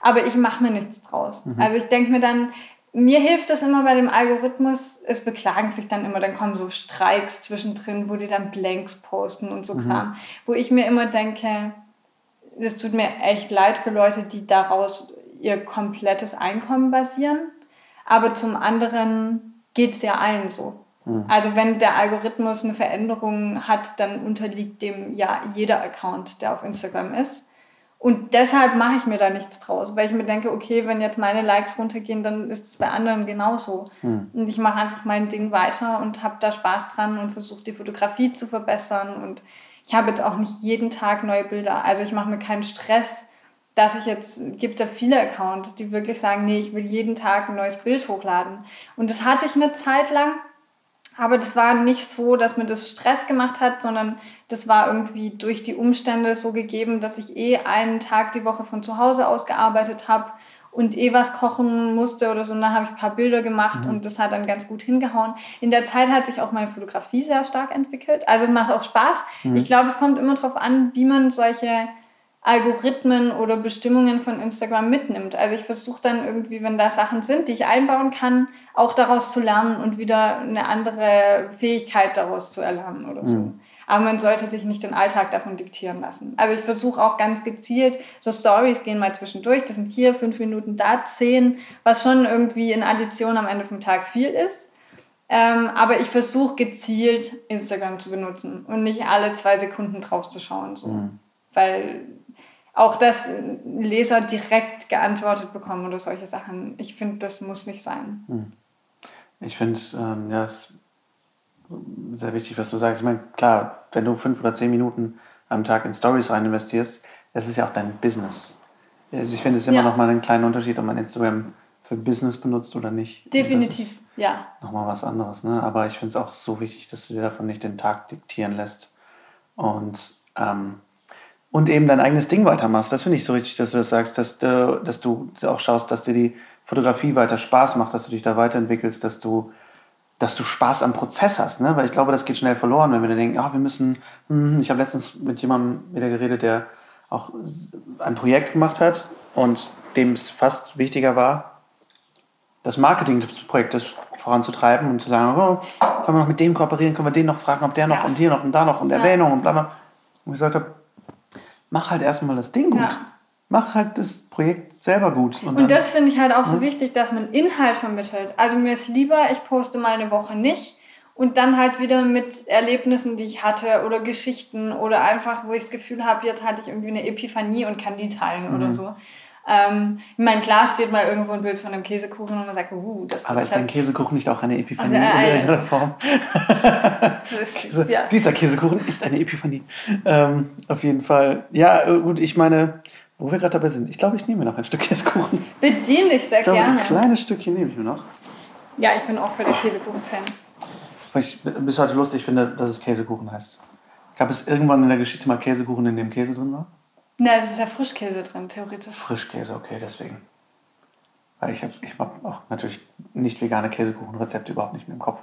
aber ich mache mir nichts draus. Mhm. Also ich denke mir dann, mir hilft das immer bei dem Algorithmus, es beklagen sich dann immer, dann kommen so Streiks zwischendrin, wo die dann Blanks posten und so mhm. Kram, wo ich mir immer denke, es tut mir echt leid für Leute, die daraus ihr komplettes Einkommen basieren, aber zum anderen geht es ja allen so. Mhm. Also wenn der Algorithmus eine Veränderung hat, dann unterliegt dem ja jeder Account, der auf Instagram ist. Und deshalb mache ich mir da nichts draus, weil ich mir denke, okay, wenn jetzt meine Likes runtergehen, dann ist es bei anderen genauso. Mhm. Und ich mache einfach mein Ding weiter und habe da Spaß dran und versuche die Fotografie zu verbessern. Und ich habe jetzt auch nicht jeden Tag neue Bilder. Also ich mache mir keinen Stress, dass ich jetzt, gibt da viele Accounts, die wirklich sagen, nee, ich will jeden Tag ein neues Bild hochladen. Und das hatte ich eine Zeit lang, aber das war nicht so, dass mir das Stress gemacht hat, sondern das war irgendwie durch die Umstände so gegeben, dass ich eh einen Tag die Woche von zu Hause aus gearbeitet habe und eh was kochen musste oder so. Und dann habe ich ein paar Bilder gemacht mhm. und das hat dann ganz gut hingehauen. In der Zeit hat sich auch meine Fotografie sehr stark entwickelt. Also es macht auch Spaß. Mhm. Ich glaube, es kommt immer darauf an, wie man solche Algorithmen oder Bestimmungen von Instagram mitnimmt. Also ich versuche dann irgendwie, wenn da Sachen sind, die ich einbauen kann, auch daraus zu lernen und wieder eine andere Fähigkeit daraus zu erlernen oder so. Mhm. Aber man sollte sich nicht den Alltag davon diktieren lassen. Also ich versuche auch ganz gezielt, so Stories gehen mal zwischendurch, das sind hier fünf Minuten, da zehn, was schon irgendwie in Addition am Ende vom Tag viel ist. Ähm, aber ich versuche gezielt Instagram zu benutzen und nicht alle zwei Sekunden drauf zu schauen. So. Mhm. Weil auch dass Leser direkt geantwortet bekommen oder solche Sachen. Ich finde, das muss nicht sein. Hm. Ich finde, ähm, ja, es ist sehr wichtig, was du sagst. Ich meine, klar, wenn du fünf oder zehn Minuten am Tag in Stories rein investierst, das ist ja auch dein Business. Also ich finde es immer ja. noch mal einen kleinen Unterschied, ob man Instagram für Business benutzt oder nicht. Definitiv, ja. Nochmal was anderes. Ne? Aber ich finde es auch so wichtig, dass du dir davon nicht den Tag diktieren lässt. Und ähm, und eben dein eigenes Ding weitermachst. Das finde ich so richtig, dass du das sagst, dass du, dass du auch schaust, dass dir die Fotografie weiter Spaß macht, dass du dich da weiterentwickelst, dass du, dass du Spaß am Prozess hast. Ne? Weil ich glaube, das geht schnell verloren, wenn wir dann denken, oh, wir müssen. Hm, ich habe letztens mit jemandem wieder geredet, der auch ein Projekt gemacht hat und dem es fast wichtiger war, das Marketing des Projektes voranzutreiben und zu sagen, oh, können wir noch mit dem kooperieren, können wir den noch fragen, ob der noch ja. und hier noch und da noch und Erwähnung und bla bla. Und ich gesagt habe, mach halt erstmal das Ding gut. Ja. Mach halt das Projekt selber gut. Und, und das finde ich halt auch so wichtig, dass man Inhalt vermittelt. Also mir ist lieber, ich poste mal eine Woche nicht und dann halt wieder mit Erlebnissen, die ich hatte oder Geschichten oder einfach, wo ich das Gefühl habe, jetzt hatte ich irgendwie eine Epiphanie und kann die teilen mhm. oder so. Ähm, ich meine, klar steht mal irgendwo ein Bild von einem Käsekuchen und man sagt, uh, das Aber ist ein Käsekuchen nicht auch eine Epiphanie also, äh, in irgendeiner Form? ist, ja. Dieser Käsekuchen ist eine Epiphanie. Ähm, auf jeden Fall. Ja, äh, gut, ich meine, wo wir gerade dabei sind, ich glaube, ich nehme mir noch ein Stück Käsekuchen. Bediene dich sehr ich glaube, gerne. Ein kleines Stückchen nehme ich mir noch. Ja, ich bin auch für den Käsekuchen-Fan. Was ich bis heute lustig finde, dass es Käsekuchen heißt. Gab es irgendwann in der Geschichte mal Käsekuchen, in dem Käse drin war? Nein, es ist ja Frischkäse drin, theoretisch. Frischkäse, okay, deswegen. Weil ich habe ich hab auch natürlich nicht vegane Käsekuchenrezepte überhaupt nicht mehr im Kopf.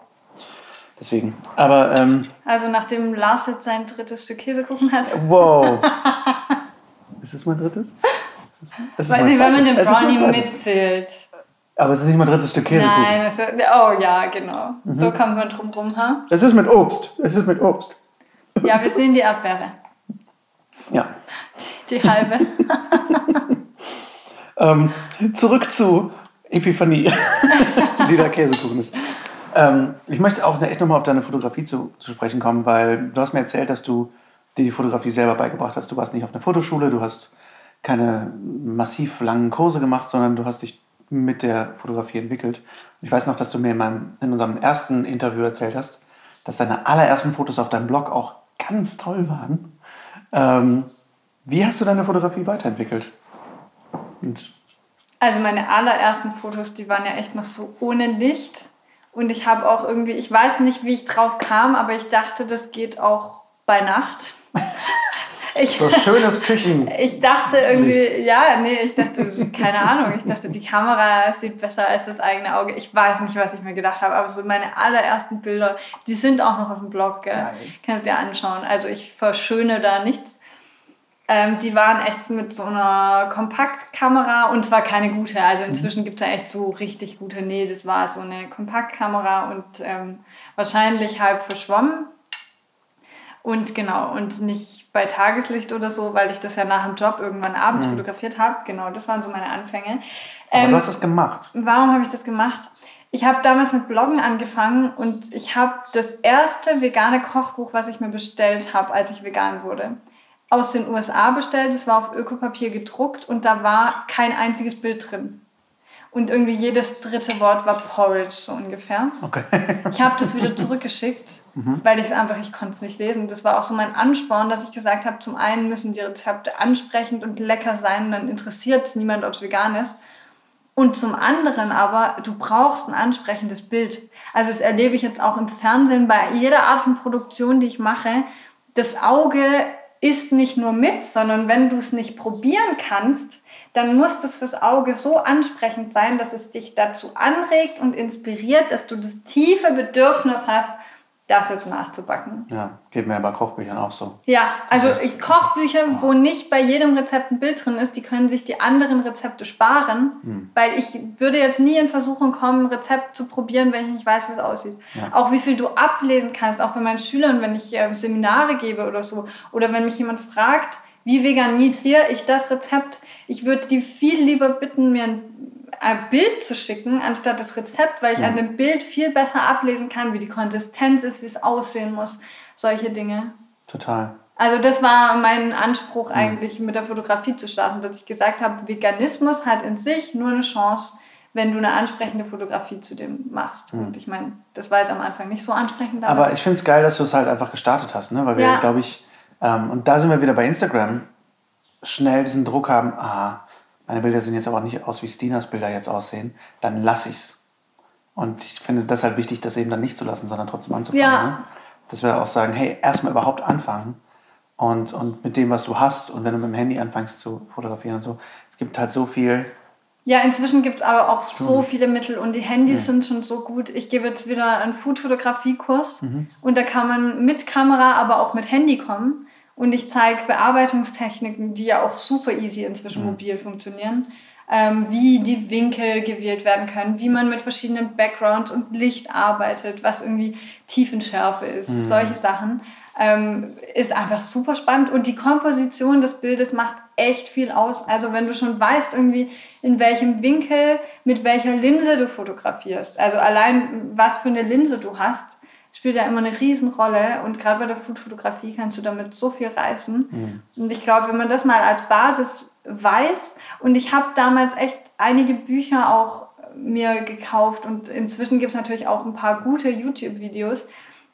Deswegen. Aber. Ähm, also, nachdem Lars jetzt sein drittes Stück Käsekuchen hat. Wow! ist es mein drittes? Es Weiß nicht, wenn man den Brownie mitzählt. Aber es ist nicht mein drittes Stück Käsekuchen. Nein, ist, oh ja, genau. Mhm. So kommt man drum rum, ha? Es ist mit Obst. Es ist mit Obst. Ja, wir sehen die Erdbeere. Ja die halbe. ähm, zurück zu Epiphanie, die der Käsekuchen ist. Ähm, ich möchte auch echt nochmal auf deine Fotografie zu, zu, sprechen kommen, weil du hast mir erzählt, dass du dir die Fotografie selber beigebracht hast. Du warst nicht auf einer Fotoschule, du hast keine massiv langen Kurse gemacht, sondern du hast dich mit der Fotografie entwickelt. Ich weiß noch, dass du mir in, meinem, in unserem ersten Interview erzählt hast, dass deine allerersten Fotos auf deinem Blog auch ganz toll waren. Ähm, wie hast du deine Fotografie weiterentwickelt? Und also meine allerersten Fotos, die waren ja echt noch so ohne Licht. Und ich habe auch irgendwie, ich weiß nicht, wie ich drauf kam, aber ich dachte, das geht auch bei Nacht. Ich, so schönes Küchen. Ich dachte irgendwie, Licht. ja, nee, ich dachte, das ist keine Ahnung. Ich dachte, die Kamera sieht besser als das eigene Auge. Ich weiß nicht, was ich mir gedacht habe, aber so meine allerersten Bilder, die sind auch noch auf dem Blog, gell? Kannst du dir anschauen. Also ich verschöne da nichts. Ähm, die waren echt mit so einer Kompaktkamera und zwar keine gute. Also inzwischen gibt es ja echt so richtig gute. Nee, das war so eine Kompaktkamera und ähm, wahrscheinlich halb verschwommen. Und genau, und nicht bei Tageslicht oder so, weil ich das ja nach dem Job irgendwann abends mhm. fotografiert habe. Genau, das waren so meine Anfänge. Aber ähm, du hast das gemacht. Warum habe ich das gemacht? Ich habe damals mit Bloggen angefangen und ich habe das erste vegane Kochbuch, was ich mir bestellt habe, als ich vegan wurde aus den USA bestellt. Es war auf Ökopapier gedruckt und da war kein einziges Bild drin. Und irgendwie jedes dritte Wort war Porridge, so ungefähr. Okay. Ich habe das wieder zurückgeschickt, weil ich es einfach, ich konnte es nicht lesen. Das war auch so mein Ansporn, dass ich gesagt habe, zum einen müssen die Rezepte ansprechend und lecker sein, dann interessiert es niemand, ob es vegan ist. Und zum anderen aber, du brauchst ein ansprechendes Bild. Also das erlebe ich jetzt auch im Fernsehen bei jeder Art von Produktion, die ich mache. Das Auge isst nicht nur mit, sondern wenn du es nicht probieren kannst, dann muss das fürs Auge so ansprechend sein, dass es dich dazu anregt und inspiriert, dass du das tiefe Bedürfnis hast, das jetzt nachzubacken. Ja, geht mir bei Kochbüchern auch so. Ja, also Kochbücher, wo nicht bei jedem Rezept ein Bild drin ist, die können sich die anderen Rezepte sparen, Hm. weil ich würde jetzt nie in Versuchung kommen, ein Rezept zu probieren, wenn ich nicht weiß, wie es aussieht. Ja. Auch wie viel du ablesen kannst, auch bei meinen Schülern, wenn ich äh, Seminare gebe oder so, oder wenn mich jemand fragt, wie veganisiere ich das Rezept, ich würde die viel lieber bitten, mir ein ein Bild zu schicken, anstatt das Rezept, weil ich an dem Bild viel besser ablesen kann, wie die Konsistenz ist, wie es aussehen muss, solche Dinge. Total. Also das war mein Anspruch eigentlich mit der Fotografie zu starten, dass ich gesagt habe, Veganismus hat in sich nur eine Chance, wenn du eine ansprechende Fotografie zu dem machst. Und ich meine, das war jetzt am Anfang nicht so ansprechend. Aber ich finde es geil, dass du es halt einfach gestartet hast, ne? weil wir, Ja. glaube ich, ähm, und da sind wir wieder bei Instagram, schnell diesen Druck haben, ah, meine Bilder sehen jetzt aber nicht aus, wie Stinas Bilder jetzt aussehen, dann lass ich's. Und ich finde das halt wichtig, das eben dann nicht zu lassen, sondern trotzdem anzufangen. Ja. Ne? Dass wir auch sagen, hey, erstmal überhaupt anfangen und, und mit dem, was du hast und wenn du mit dem Handy anfängst zu fotografieren und so, es gibt halt so viel, Ja, inzwischen gibt es aber auch so viele Mittel und die Handys sind schon so gut. Ich gebe jetzt wieder einen Food-Fotografie-Kurs und da kann man mit Kamera, aber auch mit Handy kommen. Und ich zeige Bearbeitungstechniken, die ja auch super easy inzwischen mobil funktionieren. Ähm, wie die Winkel gewählt werden können, wie man mit verschiedenen Backgrounds und Licht arbeitet, was irgendwie Tiefenschärfe ist, solche Sachen. Ähm, ist einfach super spannend und die Komposition des Bildes macht echt viel aus. Also wenn du schon weißt irgendwie, in welchem Winkel, mit welcher Linse du fotografierst, also allein was für eine Linse du hast, spielt ja immer eine Riesenrolle und gerade bei der Foodfotografie kannst du damit so viel reißen. Und ich glaube, wenn man das mal als Basis weiß und ich habe damals echt einige Bücher auch mir gekauft und inzwischen gibt es natürlich auch ein paar gute YouTube-Videos,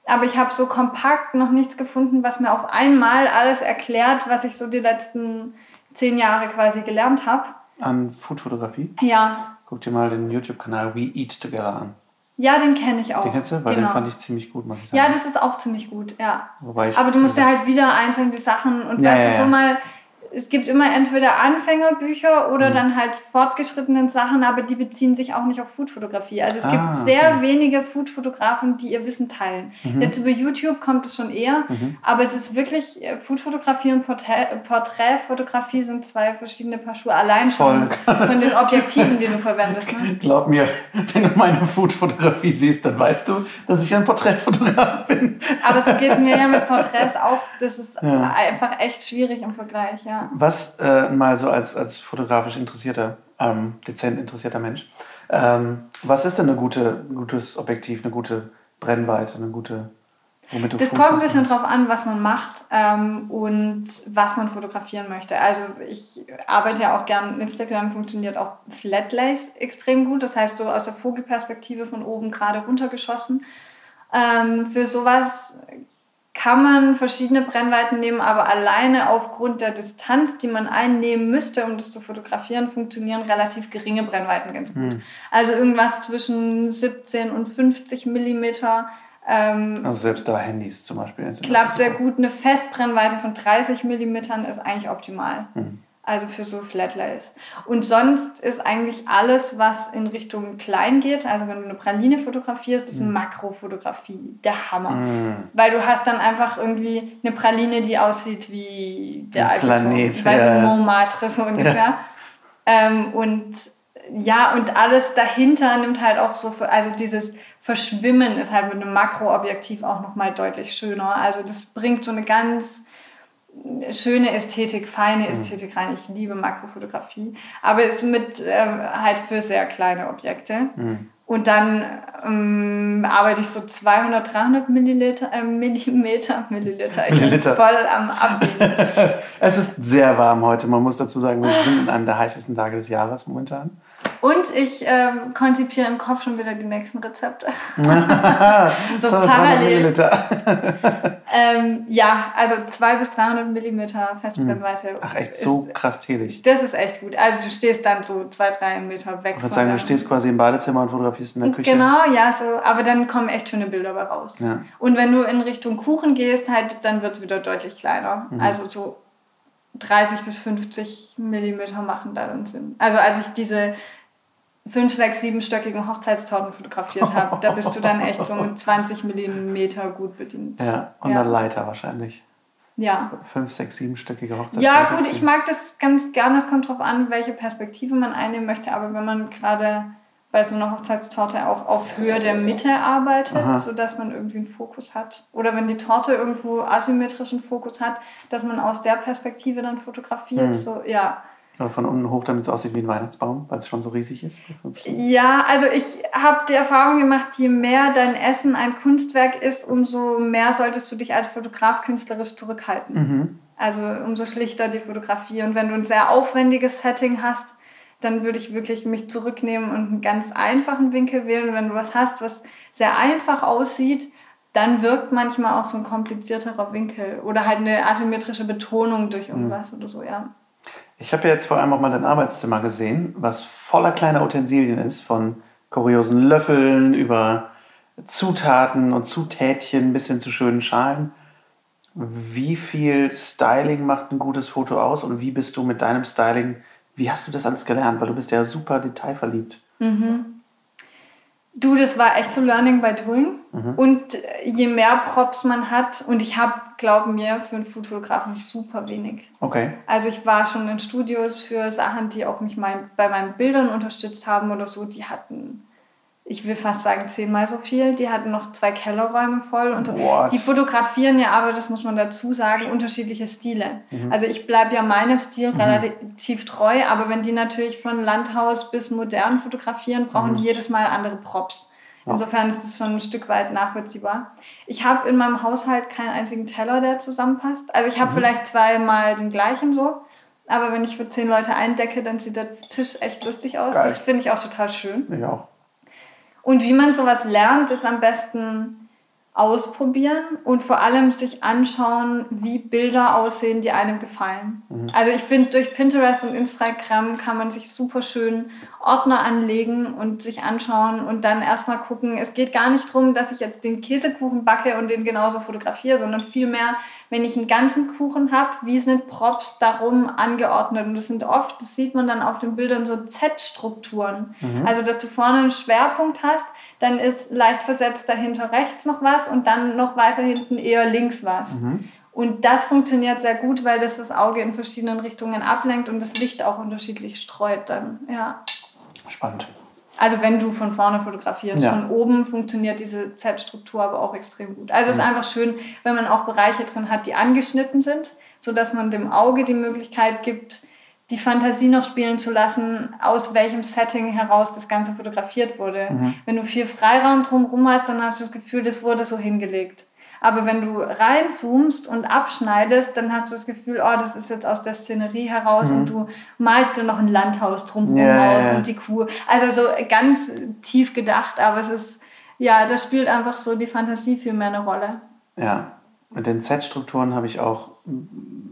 aber ich habe so kompakt noch nichts gefunden, was mir auf einmal alles erklärt, was ich so die letzten zehn Jahre quasi gelernt habe. an Foodfotografie. Ja, Guck dir mal den YouTube-Kanal We Eat Together an. Ja, den kenne ich auch. Den kennst du? Weil genau. den fand ich ziemlich gut, muss ich sagen. Ja, das ist auch ziemlich gut, ja. Wobei ich, Aber du musst ja halt wieder einzeln die Sachen und Ja, weißt ja, du, so ja. mal, es gibt immer entweder Anfängerbücher Mhm. oder dann halt fortgeschrittenen Sachen, aber die beziehen sich auch nicht auf Foodfotografie. Also es Ah, gibt sehr okay. wenige Foodfotografen, die ihr Wissen teilen. Mhm. Jetzt über YouTube kommt es schon eher, aber es ist wirklich, äh, Foodfotografie und Porträt, Porträtfotografie sind zwei verschiedene Paar Schuhe. Allein schon von den Objektiven, die du verwendest. Ne? Glaub mir, wenn du meine Food-Fotografie siehst, dann weißt du, dass ich ein Porträtfotograf bin. Aber so geht es mir ja mit Porträts auch. Das ist Ja. einfach echt schwierig im Vergleich, ja. Was äh, mal so als, als fotografisch interessierter, ähm, dezent interessierter Mensch, ähm, was ist denn eine gute, ein gutes Objektiv, eine gute Brennweite, eine gute, Das kommt ein bisschen drauf an, was man macht ähm, und was man fotografieren möchte. Also ich arbeite ja auch gern, Instagram funktioniert auch Flatlays extrem gut. Das heißt, so aus der Vogelperspektive von oben gerade runtergeschossen. Ähm, für sowas kann man verschiedene Brennweiten nehmen, aber alleine aufgrund der Distanz, die man einnehmen müsste, um das zu fotografieren, funktionieren relativ geringe Brennweiten ganz gut. Also irgendwas zwischen 17 und 50 Millimeter. Ähm, Also selbst da Handys zum Beispiel. klappt sehr gut. Eine Festbrennweite von 30 mm ist eigentlich optimal. Also für so Flatlays. Und sonst ist eigentlich alles, was in Richtung klein geht, also wenn du eine Praline fotografierst, ist Makrofotografie der Hammer. Weil du hast dann einfach irgendwie eine Praline, die aussieht wie der. Planet, Ich weiß ja. nicht, Montmartre so ungefähr. Ähm, und ja, und alles dahinter nimmt halt auch so, also dieses Verschwimmen ist halt mit einem Makroobjektiv auch nochmal deutlich schöner. Also das bringt so eine ganz schöne Ästhetik, feine Ästhetik rein. Ich liebe Makrofotografie, aber ist mit ähm, halt für sehr kleine Objekte. Und dann ähm, arbeite ich so 200, 300 Milliliter, äh, Millimeter, Milliliter, ich bin Milliliter. voll am Abbiegen. Es ist sehr warm heute. Man muss dazu sagen, wir sind in einem der heißesten Tage des Jahres momentan. Und ich ähm, konzipiere im Kopf schon wieder die nächsten Rezepte. so 200 parallel. Ähm, ja, also 200 bis 300 Millimeter Festbrennweite. Ach echt, so Ist, krass tätig. das ist echt gut. Also du stehst dann so zwei, drei Meter weg Ich würde sagen, du stehst quasi im Badezimmer und fotografierst in der Küche. Genau, ja, so. Aber dann kommen echt schöne Bilder bei raus. Ja. Und wenn du in Richtung Kuchen gehst, halt, dann wird es wieder deutlich kleiner. Mhm. Also so 30 bis 50 Millimeter machen da dann Sinn. Also als ich diese 5, 6, 7-stöckigen Hochzeitstorten fotografiert habe, da bist du dann echt so mit 20 Millimeter gut bedient. Ja, und ja. eine Leiter wahrscheinlich. ja. Fünf, sechs, siebenstöckige Hochzeitstorte. Ja, gut, ich mag das ganz gerne. Es kommt darauf an, welche Perspektive man einnehmen möchte. Aber wenn man gerade bei so einer Hochzeitstorte auch auf Höhe der Mitte arbeitet, Aha. sodass man irgendwie einen Fokus hat. Oder wenn die Torte irgendwo asymmetrischen Fokus hat, dass man aus der Perspektive dann fotografiert. Hm. So, ja. Oder von unten hoch, damit es aussieht wie ein Weihnachtsbaum, weil es schon so riesig ist. Ja, also ich habe die Erfahrung gemacht, je mehr dein Essen ein Kunstwerk ist, umso mehr solltest du dich als Fotograf künstlerisch zurückhalten. Mhm. Also umso schlichter die Fotografie. Und wenn du ein sehr aufwendiges Setting hast, dann würde ich wirklich mich zurücknehmen und einen ganz einfachen Winkel wählen. Und wenn du was hast, was sehr einfach aussieht, dann wirkt manchmal auch so ein komplizierterer Winkel oder halt eine asymmetrische Betonung durch irgendwas oder so, ja. Ich habe ja jetzt vor allem auch mal dein Arbeitszimmer gesehen, was voller kleiner Utensilien ist, von kuriosen Löffeln über Zutaten und Zutätchen bis hin zu schönen Schalen. Wie viel Styling macht ein gutes Foto aus und wie bist du mit deinem Styling, wie hast du das alles gelernt? Weil du bist ja super detailverliebt. Du, das war echt so Learning by Doing. Und äh, je mehr Props man hat, und ich habe, glaub mir, für einen Fotografen super wenig. Okay. Also ich war schon in Studios für Sachen, die auch mich mein, bei meinen Bildern unterstützt haben oder so. Die hatten, ich will fast sagen, zehnmal so viel. Die hatten noch zwei Kellerräume voll. Und What? die fotografieren ja aber, das muss man dazu sagen, unterschiedliche Stile. Also ich bleibe ja meinem Stil relativ treu, aber wenn die natürlich von Landhaus bis modern fotografieren, brauchen die jedes Mal andere Props. Insofern ist das schon ein Stück weit nachvollziehbar. Ich habe in meinem Haushalt keinen einzigen Teller, der zusammenpasst. Also ich habe vielleicht zweimal den gleichen so. Aber wenn ich für zehn Leute eindecke, dann sieht der Tisch echt lustig aus. Geil. Das finde ich auch total schön. Ich auch. Und wie man sowas lernt, ist am besten ausprobieren und vor allem sich anschauen, wie Bilder aussehen, die einem gefallen. Also ich finde, durch Pinterest und Instagram kann man sich super schön Ordner anlegen und sich anschauen und dann erstmal gucken, es geht gar nicht darum, dass ich jetzt den Käsekuchen backe und den genauso fotografiere, sondern vielmehr, wenn ich einen ganzen Kuchen habe, wie sind Props darum angeordnet? Und das sind oft, das sieht man dann auf den Bildern, so Z-Strukturen. Also, dass du vorne einen Schwerpunkt hast, dann ist leicht versetzt dahinter rechts noch was und dann noch weiter hinten eher links was. Und das funktioniert sehr gut, weil das das Auge in verschiedenen Richtungen ablenkt und das Licht auch unterschiedlich streut dann. Ja. Spannend. Also wenn du von vorne fotografierst, Ja. von oben funktioniert diese Z-Struktur aber auch extrem gut. Also es ist einfach schön, wenn man auch Bereiche drin hat, die angeschnitten sind, sodass man dem Auge die Möglichkeit gibt, die Fantasie noch spielen zu lassen, aus welchem Setting heraus das Ganze fotografiert wurde. Wenn du viel Freiraum drumherum hast, dann hast du das Gefühl, das wurde so hingelegt. Aber wenn du reinzoomst und abschneidest, dann hast du das Gefühl, oh, das ist jetzt aus der Szenerie heraus und du malst dann noch ein Landhaus drumherum Ja, aus ja. und die Kuh. Also so ganz tief gedacht, aber es ist, ja, da spielt einfach so die Fantasie viel mehr eine Rolle. Ja, mit den Z-Strukturen habe ich auch,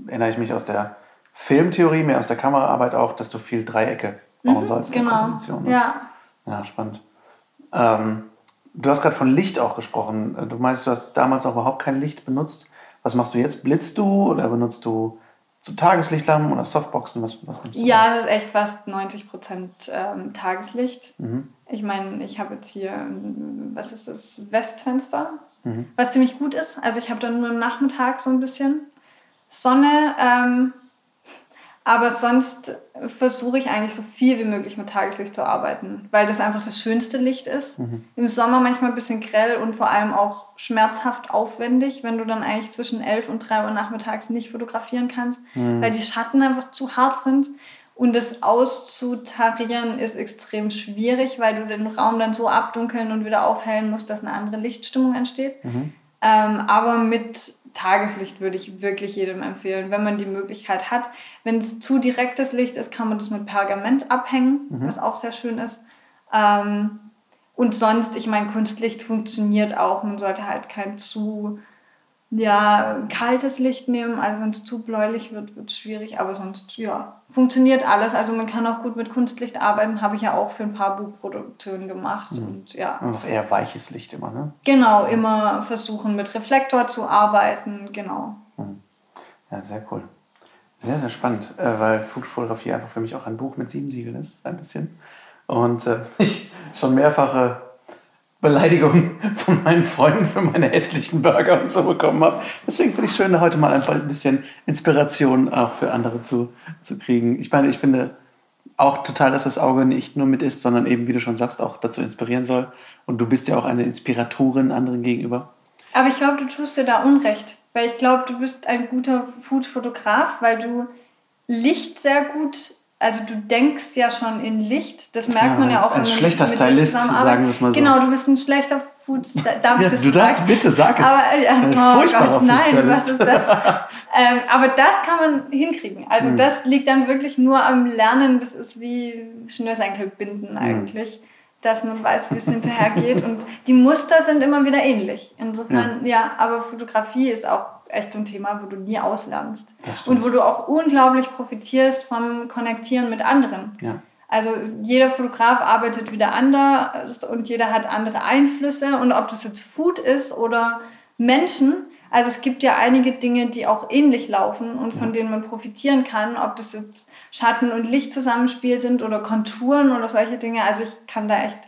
erinnere ich mich aus der Filmtheorie, mehr aus der Kameraarbeit auch, dass du viel Dreiecke bauen sollst in der Genau. Komposition. ne? Ja. Ja, spannend. Ähm, du hast gerade von Licht auch gesprochen. Du meinst, du hast damals noch überhaupt kein Licht benutzt. Was machst du jetzt? Blitzt du oder benutzt du so Tageslichtlampen oder Softboxen? Was, was nimmst du? Ja, das ist echt fast 90 Prozent ähm, Tageslicht. Mhm. Ich meine, ich habe jetzt hier, ähm, was ist das, Westfenster, Mhm. was ziemlich gut ist. Also ich habe dann nur am Nachmittag so ein bisschen Sonne, ähm, aber sonst versuche ich eigentlich so viel wie möglich mit Tageslicht zu arbeiten, weil das einfach das schönste Licht ist. Im Sommer manchmal ein bisschen grell und vor allem auch schmerzhaft aufwendig, wenn du dann eigentlich zwischen 11 und 3 Uhr nachmittags nicht fotografieren kannst, weil die Schatten einfach zu hart sind. Und das auszutarieren ist extrem schwierig, weil du den Raum dann so abdunkeln und wieder aufhellen musst, dass eine andere Lichtstimmung entsteht. Mhm. Ähm, aber mit Tageslicht würde ich wirklich jedem empfehlen, wenn man die Möglichkeit hat. Wenn es zu direktes Licht ist, kann man das mit Pergament abhängen, Mhm. was auch sehr schön ist. Ähm, und sonst, ich meine, Kunstlicht funktioniert auch. Man sollte halt kein zu ja, kaltes Licht nehmen. Also wenn es zu bläulich wird, wird es schwierig. Aber sonst, ja, funktioniert alles. Also man kann auch gut mit Kunstlicht arbeiten. Habe ich ja auch für ein paar Buchproduktionen gemacht. Und ja, Und noch eher weiches Licht immer, ne? genau, immer versuchen mit Reflektor zu arbeiten. Genau. Ja, sehr cool. Sehr, sehr spannend, äh, weil Foodfotografie einfach für mich auch ein Buch mit sieben Siegeln ist, ein bisschen. Und äh, ich schon mehrfache Beleidigungen von meinen Freunden für meine hässlichen Burger und so bekommen habe. Deswegen finde ich es schön, heute mal einfach ein bisschen Inspiration auch für andere zu, zu kriegen. Ich meine, ich finde auch total, dass das Auge nicht nur mit ist, sondern eben, wie du schon sagst, auch dazu inspirieren soll. Und du bist ja auch eine Inspiratorin anderen gegenüber. Aber ich glaube, du tust dir da Unrecht. Weil ich glaube, du bist ein guter Food-Fotograf, weil du Licht sehr gut, also du denkst ja schon in Licht. Das merkt Ja, man ja auch, ein schlechter mit Stylist, sagen wir es mal so. Genau, du bist ein schlechter Food Darf Ja, du darfst, sagen? bitte, sag es. Aber, äh, Ein oh furchtbarer Gott, nein, was ist das? ähm, aber das kann man hinkriegen. Also Hm. das liegt dann wirklich nur am Lernen. Das ist wie Schnürsenkel Hm. binden eigentlich. Dass man weiß, wie es hinterher geht. Und die Muster sind immer wieder ähnlich. Insofern, ja. aber Fotografie ist auch echt so ein Thema, wo du nie auslernst. Und wo du auch unglaublich profitierst vom Konnektieren mit anderen. Ja. Also jeder Fotograf arbeitet wieder anders und jeder hat andere Einflüsse. Und ob das jetzt Food ist oder Menschen, also es gibt ja einige Dinge, die auch ähnlich laufen und von denen man profitieren kann, ob das jetzt Schatten- und Lichtzusammenspiel sind oder Konturen oder solche Dinge. Also ich kann da echt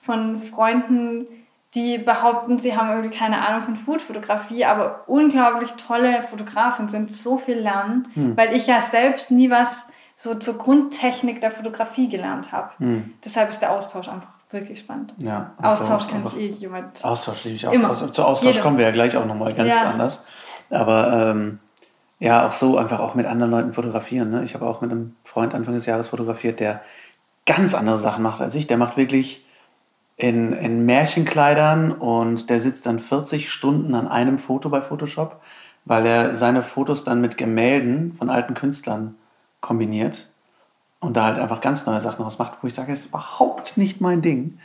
von Freunden, die behaupten, sie haben irgendwie keine Ahnung von Foodfotografie, aber unglaublich tolle Fotografen sind, so viel lernen, weil ich ja selbst nie was so zur Grundtechnik der Fotografie gelernt habe. Deshalb ist der Austausch einfach wirklich spannend. Ja, Austausch kann ich eh jemand. Austausch liebe ich auch. Immer. Aus, zu Austausch Jeder. kommen wir ja gleich auch nochmal ganz Ja. anders. Aber ähm, ja, auch so einfach auch mit anderen Leuten fotografieren. Ne? Ich habe auch mit einem Freund Anfang des Jahres fotografiert, der ganz andere Sachen macht als ich. Der macht wirklich in, in Märchenkleidern und der sitzt dann 40 Stunden an einem Foto bei Photoshop, weil er seine Fotos dann mit Gemälden von alten Künstlern kombiniert und da halt einfach ganz neue Sachen draus macht, wo ich sage, das ist überhaupt nicht mein Ding.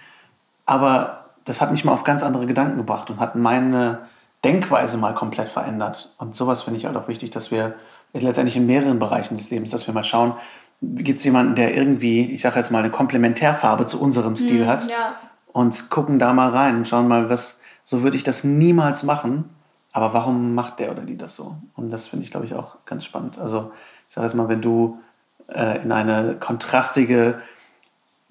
Aber das hat mich mal auf ganz andere Gedanken gebracht und hat meine Denkweise mal komplett verändert. Und sowas finde ich halt auch wichtig, dass wir letztendlich in mehreren Bereichen des Lebens, dass wir mal schauen, gibt es jemanden, der irgendwie, ich sage jetzt mal, eine Komplementärfarbe zu unserem Stil hat Ja, und gucken da mal rein, schauen mal, was, so würde ich das niemals machen, aber warum macht der oder die das so? Und das finde ich, glaube ich, auch ganz spannend. Also ich sage jetzt mal, wenn du äh, in eine kontrastige,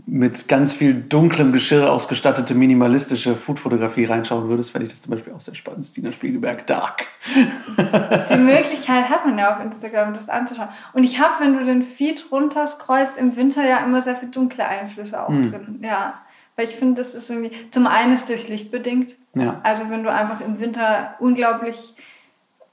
mit ganz viel dunklem Geschirr ausgestattete minimalistische Foodfotografie reinschauen würdest, fände ich das zum Beispiel auch sehr spannend. Stina Spiegelberg, Dark. die Möglichkeit hat man ja auf Instagram, das anzuschauen. Und ich habe, wenn du den Feed runterscrollst, im Winter ja immer sehr viel dunkle Einflüsse auch drin. Ja, weil ich finde, das ist irgendwie, zum einen ist durchs Licht bedingt. Ja. Also wenn du einfach im Winter unglaublich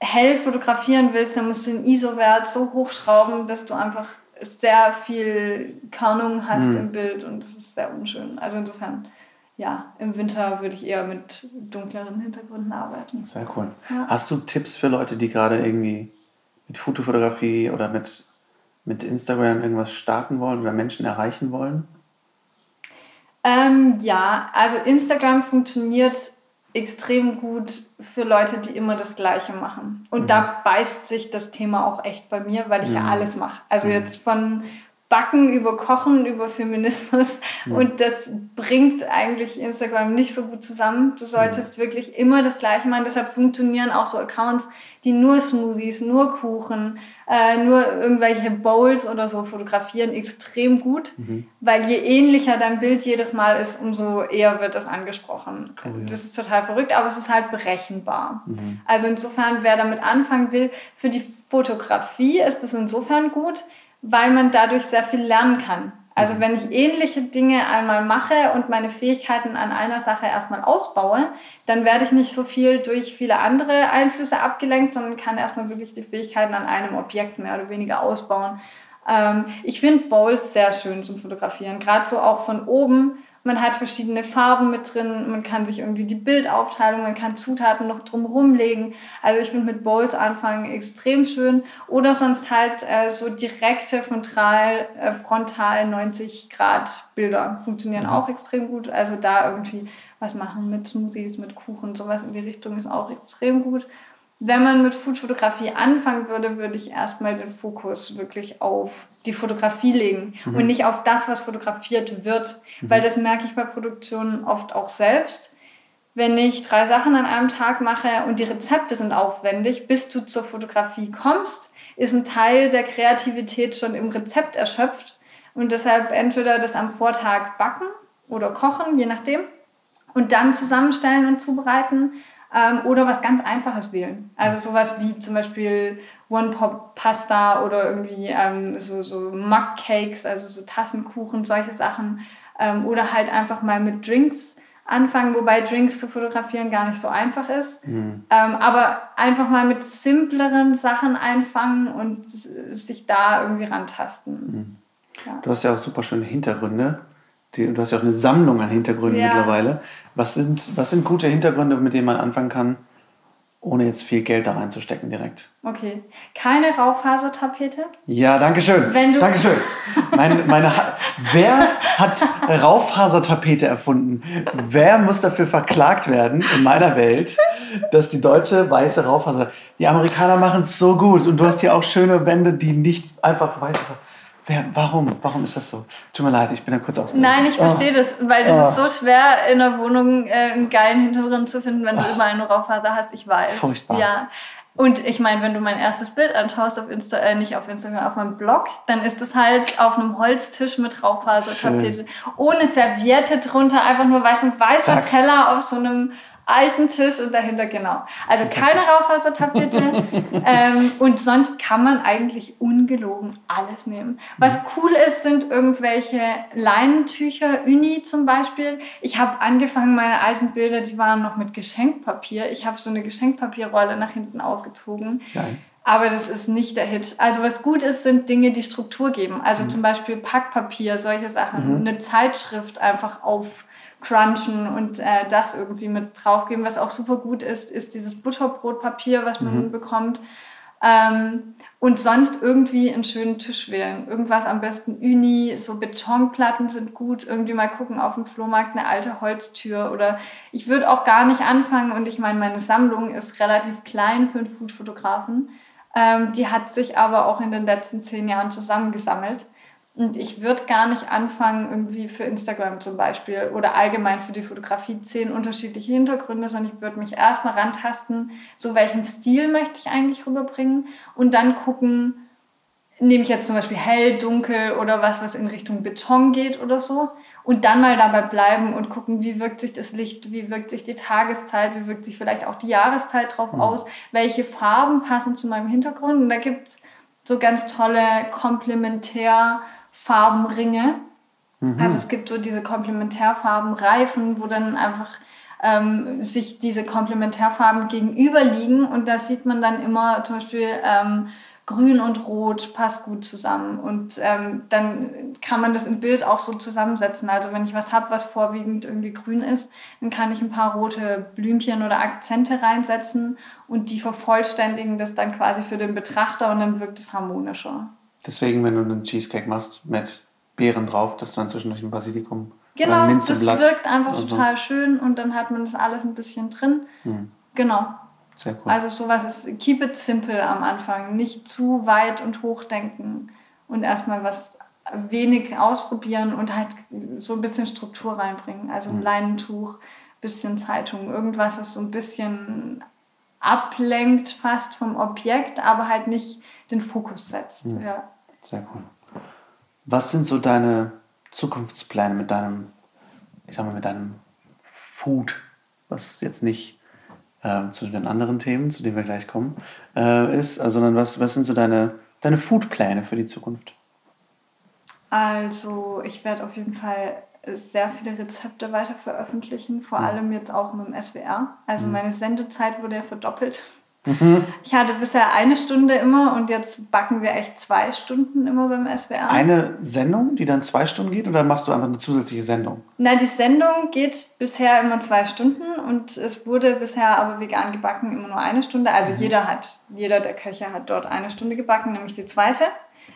hell fotografieren willst, dann musst du den ISO-Wert so hochschrauben, dass du einfach sehr viel Körnung hast Hm. im Bild und das ist sehr unschön. Also insofern, ja, im Winter würde ich eher mit dunkleren Hintergründen arbeiten. Sehr cool. Ja. Hast du Tipps für Leute, die gerade irgendwie mit Fotofotografie oder mit, mit Instagram irgendwas starten wollen oder Menschen erreichen wollen? Ähm, ja, also Instagram funktioniert extrem gut für Leute, die immer das Gleiche machen. Und da beißt sich das Thema auch echt bei mir, weil ich ja alles mache. Also jetzt von Backen über Kochen, über Feminismus. Und das bringt eigentlich Instagram nicht so gut zusammen. Du solltest wirklich immer das Gleiche machen. Deshalb funktionieren auch so Accounts, die nur Smoothies, nur Kuchen, äh, nur irgendwelche Bowls oder so fotografieren, extrem gut. Weil je ähnlicher dein Bild jedes Mal ist, umso eher wird das angesprochen. Cool, ja. Das ist total verrückt, aber es ist halt berechenbar. Also insofern, wer damit anfangen will, für die Fotografie ist es insofern gut, weil man dadurch sehr viel lernen kann. Also wenn ich ähnliche Dinge einmal mache und meine Fähigkeiten an einer Sache erstmal ausbaue, dann werde ich nicht so viel durch viele andere Einflüsse abgelenkt, sondern kann erstmal wirklich die Fähigkeiten an einem Objekt mehr oder weniger ausbauen. Ähm, ich finde Bowls sehr schön zum Fotografieren, gerade so auch von oben. Man hat verschiedene Farben mit drin, man kann sich irgendwie die Bildaufteilung, man kann Zutaten noch drumherum legen. Also ich finde mit Bowls anfangen extrem schön. Oder sonst halt äh, so direkte frontal, äh, frontal 90 Grad Bilder funktionieren auch extrem gut. Also da irgendwie was machen mit Smoothies, mit Kuchen, sowas in die Richtung ist auch extrem gut wenn man mit Foodfotografie anfangen würde, würde ich erstmal den Fokus wirklich auf die Fotografie legen mhm. und nicht auf das, was fotografiert wird. Mhm. Weil das merke ich bei Produktionen oft auch selbst. Wenn ich drei Sachen an einem Tag mache und die Rezepte sind aufwendig, bis du zur Fotografie kommst, ist ein Teil der Kreativität schon im Rezept erschöpft. Und deshalb entweder das am Vortag backen oder kochen, je nachdem, und dann zusammenstellen und zubereiten ähm, oder was ganz Einfaches wählen. Also sowas wie zum Beispiel One-Pop-Pasta oder irgendwie ähm, so, so Mug-Cakes, also so Tassenkuchen, solche Sachen. Ähm, oder halt einfach mal mit Drinks anfangen, wobei Drinks zu fotografieren gar nicht so einfach ist. Mhm. Ähm, aber einfach mal mit simpleren Sachen einfangen und sich da irgendwie rantasten. Mhm. Ja. Du hast ja auch super schöne Hintergründe. Die, du hast ja auch eine Sammlung an Hintergründen ja. mittlerweile. Was sind, was sind gute Hintergründe, mit denen man anfangen kann, ohne jetzt viel Geld da reinzustecken direkt? Okay. Keine Raufasertapete? Ja, danke schön. Wenn du danke schön. Meine, meine Wer hat Raufasertapete erfunden? Wer muss dafür verklagt werden in meiner Welt, dass die deutsche weiße Raufaser. Die Amerikaner machen es so gut und du hast hier auch schöne Wände, die nicht einfach weiße. Wer, warum? Warum ist das so? Tut mir leid, ich bin da kurz ausgegangen. Nein, ich verstehe oh. das, weil das oh. ist so schwer, in der Wohnung äh, einen geilen Hintergrund zu finden, wenn du oh. überall eine Raufaser hast. Ich weiß. Furchtbar. Ja. Und ich meine, wenn du mein erstes Bild anschaust auf Insta, äh, nicht auf Instagram, auf meinem Blog, dann ist es halt auf einem Holztisch mit Raufasertapete, ohne Serviette drunter, einfach nur weiß und weißer Zack. Teller auf so einem alten Tisch und dahinter, genau. Also keine Raufasertapete. ähm, und sonst kann man eigentlich ungelogen alles nehmen. Was cool ist, sind irgendwelche Leinentücher, Uni zum Beispiel. Ich habe angefangen, meine alten Bilder, die waren noch mit Geschenkpapier. Ich habe so eine Geschenkpapierrolle nach hinten aufgezogen. Nein. Aber das ist nicht der Hit. Also was gut ist, sind Dinge, die Struktur geben. Also mhm. zum Beispiel Packpapier, solche Sachen. Mhm. Eine Zeitschrift einfach auf crunchen und äh, das irgendwie mit draufgeben. Was auch super gut ist, ist dieses Butterbrotpapier, was man mhm. bekommt. Ähm, und sonst irgendwie einen schönen Tisch wählen. Irgendwas am besten Uni, so Betonplatten sind gut. Irgendwie mal gucken auf dem Flohmarkt eine alte Holztür. Oder ich würde auch gar nicht anfangen. Und ich meine, meine Sammlung ist relativ klein für einen Foodfotografen. Ähm, die hat sich aber auch in den letzten zehn Jahren zusammengesammelt. Und ich würde gar nicht anfangen, irgendwie für Instagram zum Beispiel oder allgemein für die Fotografie zehn unterschiedliche Hintergründe, sondern ich würde mich erstmal rantasten, so welchen Stil möchte ich eigentlich rüberbringen und dann gucken, nehme ich jetzt zum Beispiel hell, dunkel oder was, was in Richtung Beton geht oder so. Und dann mal dabei bleiben und gucken, wie wirkt sich das Licht, wie wirkt sich die Tageszeit, wie wirkt sich vielleicht auch die Jahreszeit drauf mhm. aus, welche Farben passen zu meinem Hintergrund. Und da gibt es so ganz tolle Komplementär- Farbenringe. Mhm. Also es gibt so diese Komplementärfarbenreifen, wo dann einfach ähm, sich diese Komplementärfarben gegenüberliegen und da sieht man dann immer zum Beispiel ähm, Grün und Rot passt gut zusammen und ähm, dann kann man das im Bild auch so zusammensetzen. Also wenn ich was habe, was vorwiegend irgendwie grün ist, dann kann ich ein paar rote Blümchen oder Akzente reinsetzen und die vervollständigen das dann quasi für den Betrachter und dann wirkt es harmonischer. Deswegen, wenn du einen Cheesecake machst mit Beeren drauf, dass du dann zwischendurch ein Basilikum genau, oder ein. Genau, das wirkt einfach total so. schön und dann hat man das alles ein bisschen drin. Hm. Genau. Sehr cool. Also sowas ist, keep it simple am Anfang. Nicht zu weit und hoch denken und erstmal was wenig ausprobieren und halt so ein bisschen Struktur reinbringen. Also ein hm. Leinentuch, bisschen Zeitung, irgendwas, was so ein bisschen ablenkt fast vom Objekt, aber halt nicht den Fokus setzt. Mhm. Ja. Sehr cool. Was sind so deine Zukunftspläne mit deinem, ich sag mal, mit deinem Food, was jetzt nicht äh, zu den anderen Themen, zu denen wir gleich kommen, äh, ist, also, sondern was, was sind so deine, deine Foodpläne für die Zukunft? Also, ich werde auf jeden Fall sehr viele Rezepte weiter veröffentlichen, vor mhm. allem jetzt auch mit dem SWR. Also mhm. meine Sendezeit wurde ja verdoppelt. Mhm. Ich hatte bisher eine Stunde immer und jetzt backen wir echt zwei Stunden immer beim SWR. Eine Sendung, die dann zwei Stunden geht oder machst du einfach eine zusätzliche Sendung? Na, die Sendung geht bisher immer zwei Stunden und es wurde bisher aber vegan gebacken immer nur eine Stunde. Also mhm. jeder hat, jeder der Köche hat dort eine Stunde gebacken, nämlich die zweite.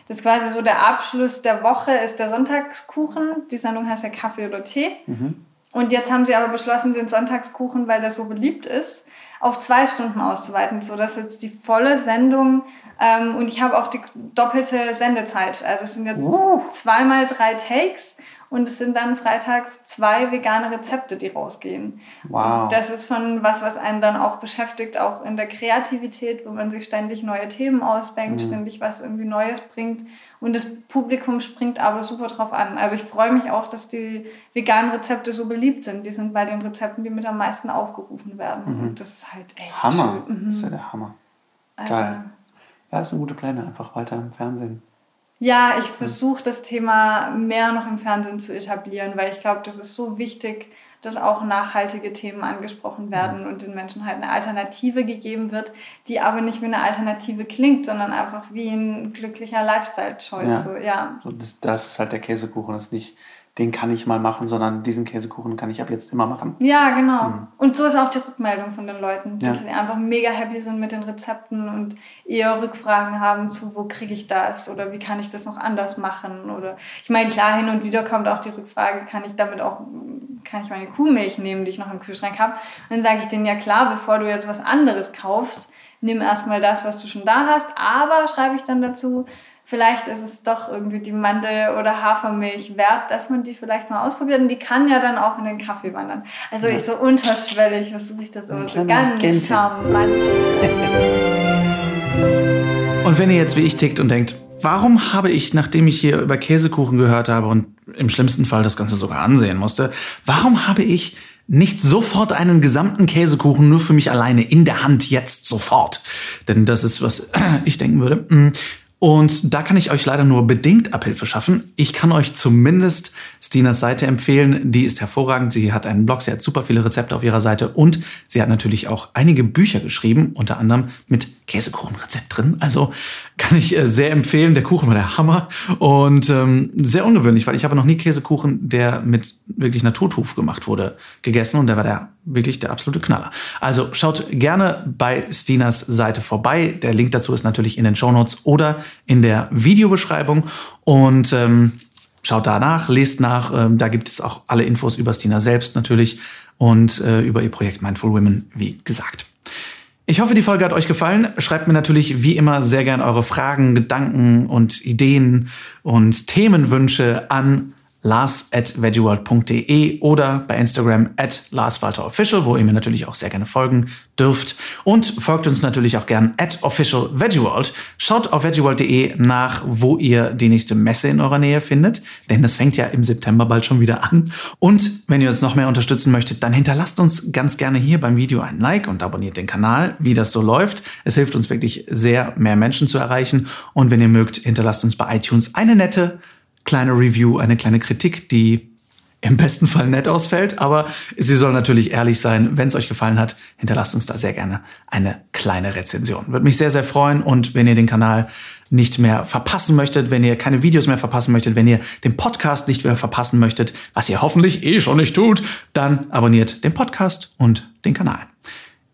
Das ist quasi so der Abschluss der Woche, ist der Sonntagskuchen. Die Sendung heißt ja Kaffee oder Tee. Mhm. Und jetzt haben sie aber beschlossen, den Sonntagskuchen, weil der so beliebt ist, auf zwei Stunden auszuweiten, sodass jetzt die volle Sendung ähm, und ich habe auch die doppelte Sendezeit. Also es sind jetzt uh. zweimal drei Takes und es sind dann freitags zwei vegane Rezepte, die rausgehen. Wow. Das ist schon was, was einen dann auch beschäftigt, auch in der Kreativität, wo man sich ständig neue Themen ausdenkt, mhm. ständig was irgendwie Neues bringt. Und das Publikum springt aber super drauf an. Also ich freue mich auch, dass die veganen Rezepte so beliebt sind. Die sind bei den Rezepten, die mit am meisten aufgerufen werden. Mhm. Und das ist halt echt Hammer. Mhm. Das ist ja der Hammer. Also, Geil. Ja, das sind gute Pläne. Einfach weiter im Fernsehen. Ja, ich versuche das Thema mehr noch im Fernsehen zu etablieren, weil ich glaube, das ist so wichtig, dass auch nachhaltige Themen angesprochen werden und den Menschen halt eine Alternative gegeben wird, die aber nicht wie eine Alternative klingt, sondern einfach wie ein glücklicher Lifestyle-Choice. Ja. So, ja. So, das, das ist halt der Käsekuchen, das ist nicht den kann ich mal machen, sondern diesen Käsekuchen kann ich ab jetzt immer machen. Ja, genau. Mhm. Und so ist auch die Rückmeldung von den Leuten, dass sie einfach mega happy sind mit den Rezepten und eher Rückfragen haben zu, wo kriege ich das oder wie kann ich das noch anders machen oder ich meine, klar, hin und wieder kommt auch die Rückfrage, kann ich damit auch, kann ich meine Kuhmilch nehmen, die ich noch im Kühlschrank habe? Und dann sage ich denen, ja klar, bevor du jetzt was anderes kaufst, nimm erstmal das, was du schon da hast, aber schreibe ich dann dazu, vielleicht ist es doch irgendwie die Mandel- oder Hafermilch wert, dass man die vielleicht mal ausprobiert. Und die kann ja dann auch in den Kaffee wandern. Also ja. ich so unterschwellig versuche ich das immer so ganz Gänse. charmant. Und wenn ihr jetzt wie ich tickt und denkt, warum habe ich, nachdem ich hier über Käsekuchen gehört habe und im schlimmsten Fall das Ganze sogar ansehen musste, warum habe ich nicht sofort einen gesamten Käsekuchen nur für mich alleine in der Hand jetzt sofort? Denn das ist, was ich denken würde. Und da kann ich euch leider nur bedingt Abhilfe schaffen. Ich kann euch zumindest Stinas Seite empfehlen. Die ist hervorragend. Sie hat einen Blog, sie hat super viele Rezepte auf ihrer Seite und sie hat natürlich auch einige Bücher geschrieben, unter anderem mit Käsekuchenrezept drin. Also kann ich äh, sehr empfehlen. Der Kuchen war der Hammer und ähm, sehr ungewöhnlich, weil ich habe noch nie Käsekuchen, der mit wirklich Naturtuf gemacht wurde, gegessen und der war der wirklich der absolute Knaller. Also schaut gerne bei Stinas Seite vorbei. Der Link dazu ist natürlich in den Show Notes oder in der Videobeschreibung und ähm, schaut danach, lest nach. Ähm, da gibt es auch alle Infos über Stina selbst natürlich und äh, über ihr Projekt Mindful Women, wie gesagt. Ich hoffe, die Folge hat euch gefallen. Schreibt mir natürlich wie immer sehr gern eure Fragen, Gedanken und Ideen und Themenwünsche an lars at veggieworld.de oder bei Instagram at larswalterofficial, wo ihr mir natürlich auch sehr gerne folgen dürft. Und folgt uns natürlich auch gern at official veggieworld. Schaut auf veggieworld.de nach, wo ihr die nächste Messe in eurer Nähe findet, denn das fängt ja im September bald schon wieder an. Und wenn ihr uns noch mehr unterstützen möchtet, dann hinterlasst uns ganz gerne hier beim Video ein Like und abonniert den Kanal, wie das so läuft. Es hilft uns wirklich sehr, mehr Menschen zu erreichen. Und wenn ihr mögt, hinterlasst uns bei iTunes eine nette kleine Review, eine kleine Kritik, die im besten Fall nett ausfällt, aber sie soll natürlich ehrlich sein. Wenn es euch gefallen hat, hinterlasst uns da sehr gerne eine kleine Rezension. Würde mich sehr, sehr freuen und wenn ihr den Kanal nicht mehr verpassen möchtet, wenn ihr keine Videos mehr verpassen möchtet, wenn ihr den Podcast nicht mehr verpassen möchtet, was ihr hoffentlich eh schon nicht tut, dann abonniert den Podcast und den Kanal.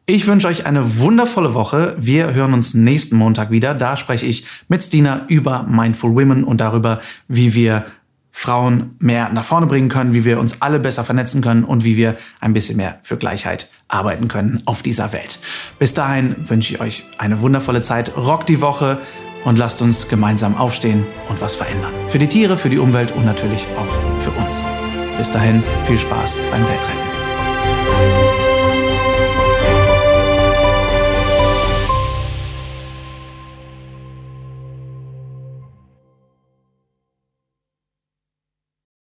Ich wünsche euch eine wundervolle Woche. Wir hören uns nächsten Montag wieder. Da spreche ich mit Stina über Mindful Women und darüber, wie wir Frauen mehr nach vorne bringen können, wie wir uns alle besser vernetzen können und wie wir ein bisschen mehr für Gleichheit arbeiten können auf dieser Welt. Bis dahin wünsche ich euch eine wundervolle Zeit. Rock die Woche und lasst uns gemeinsam aufstehen und was verändern. Für die Tiere, für die Umwelt und natürlich auch für uns. Bis dahin viel Spaß beim Weltretten.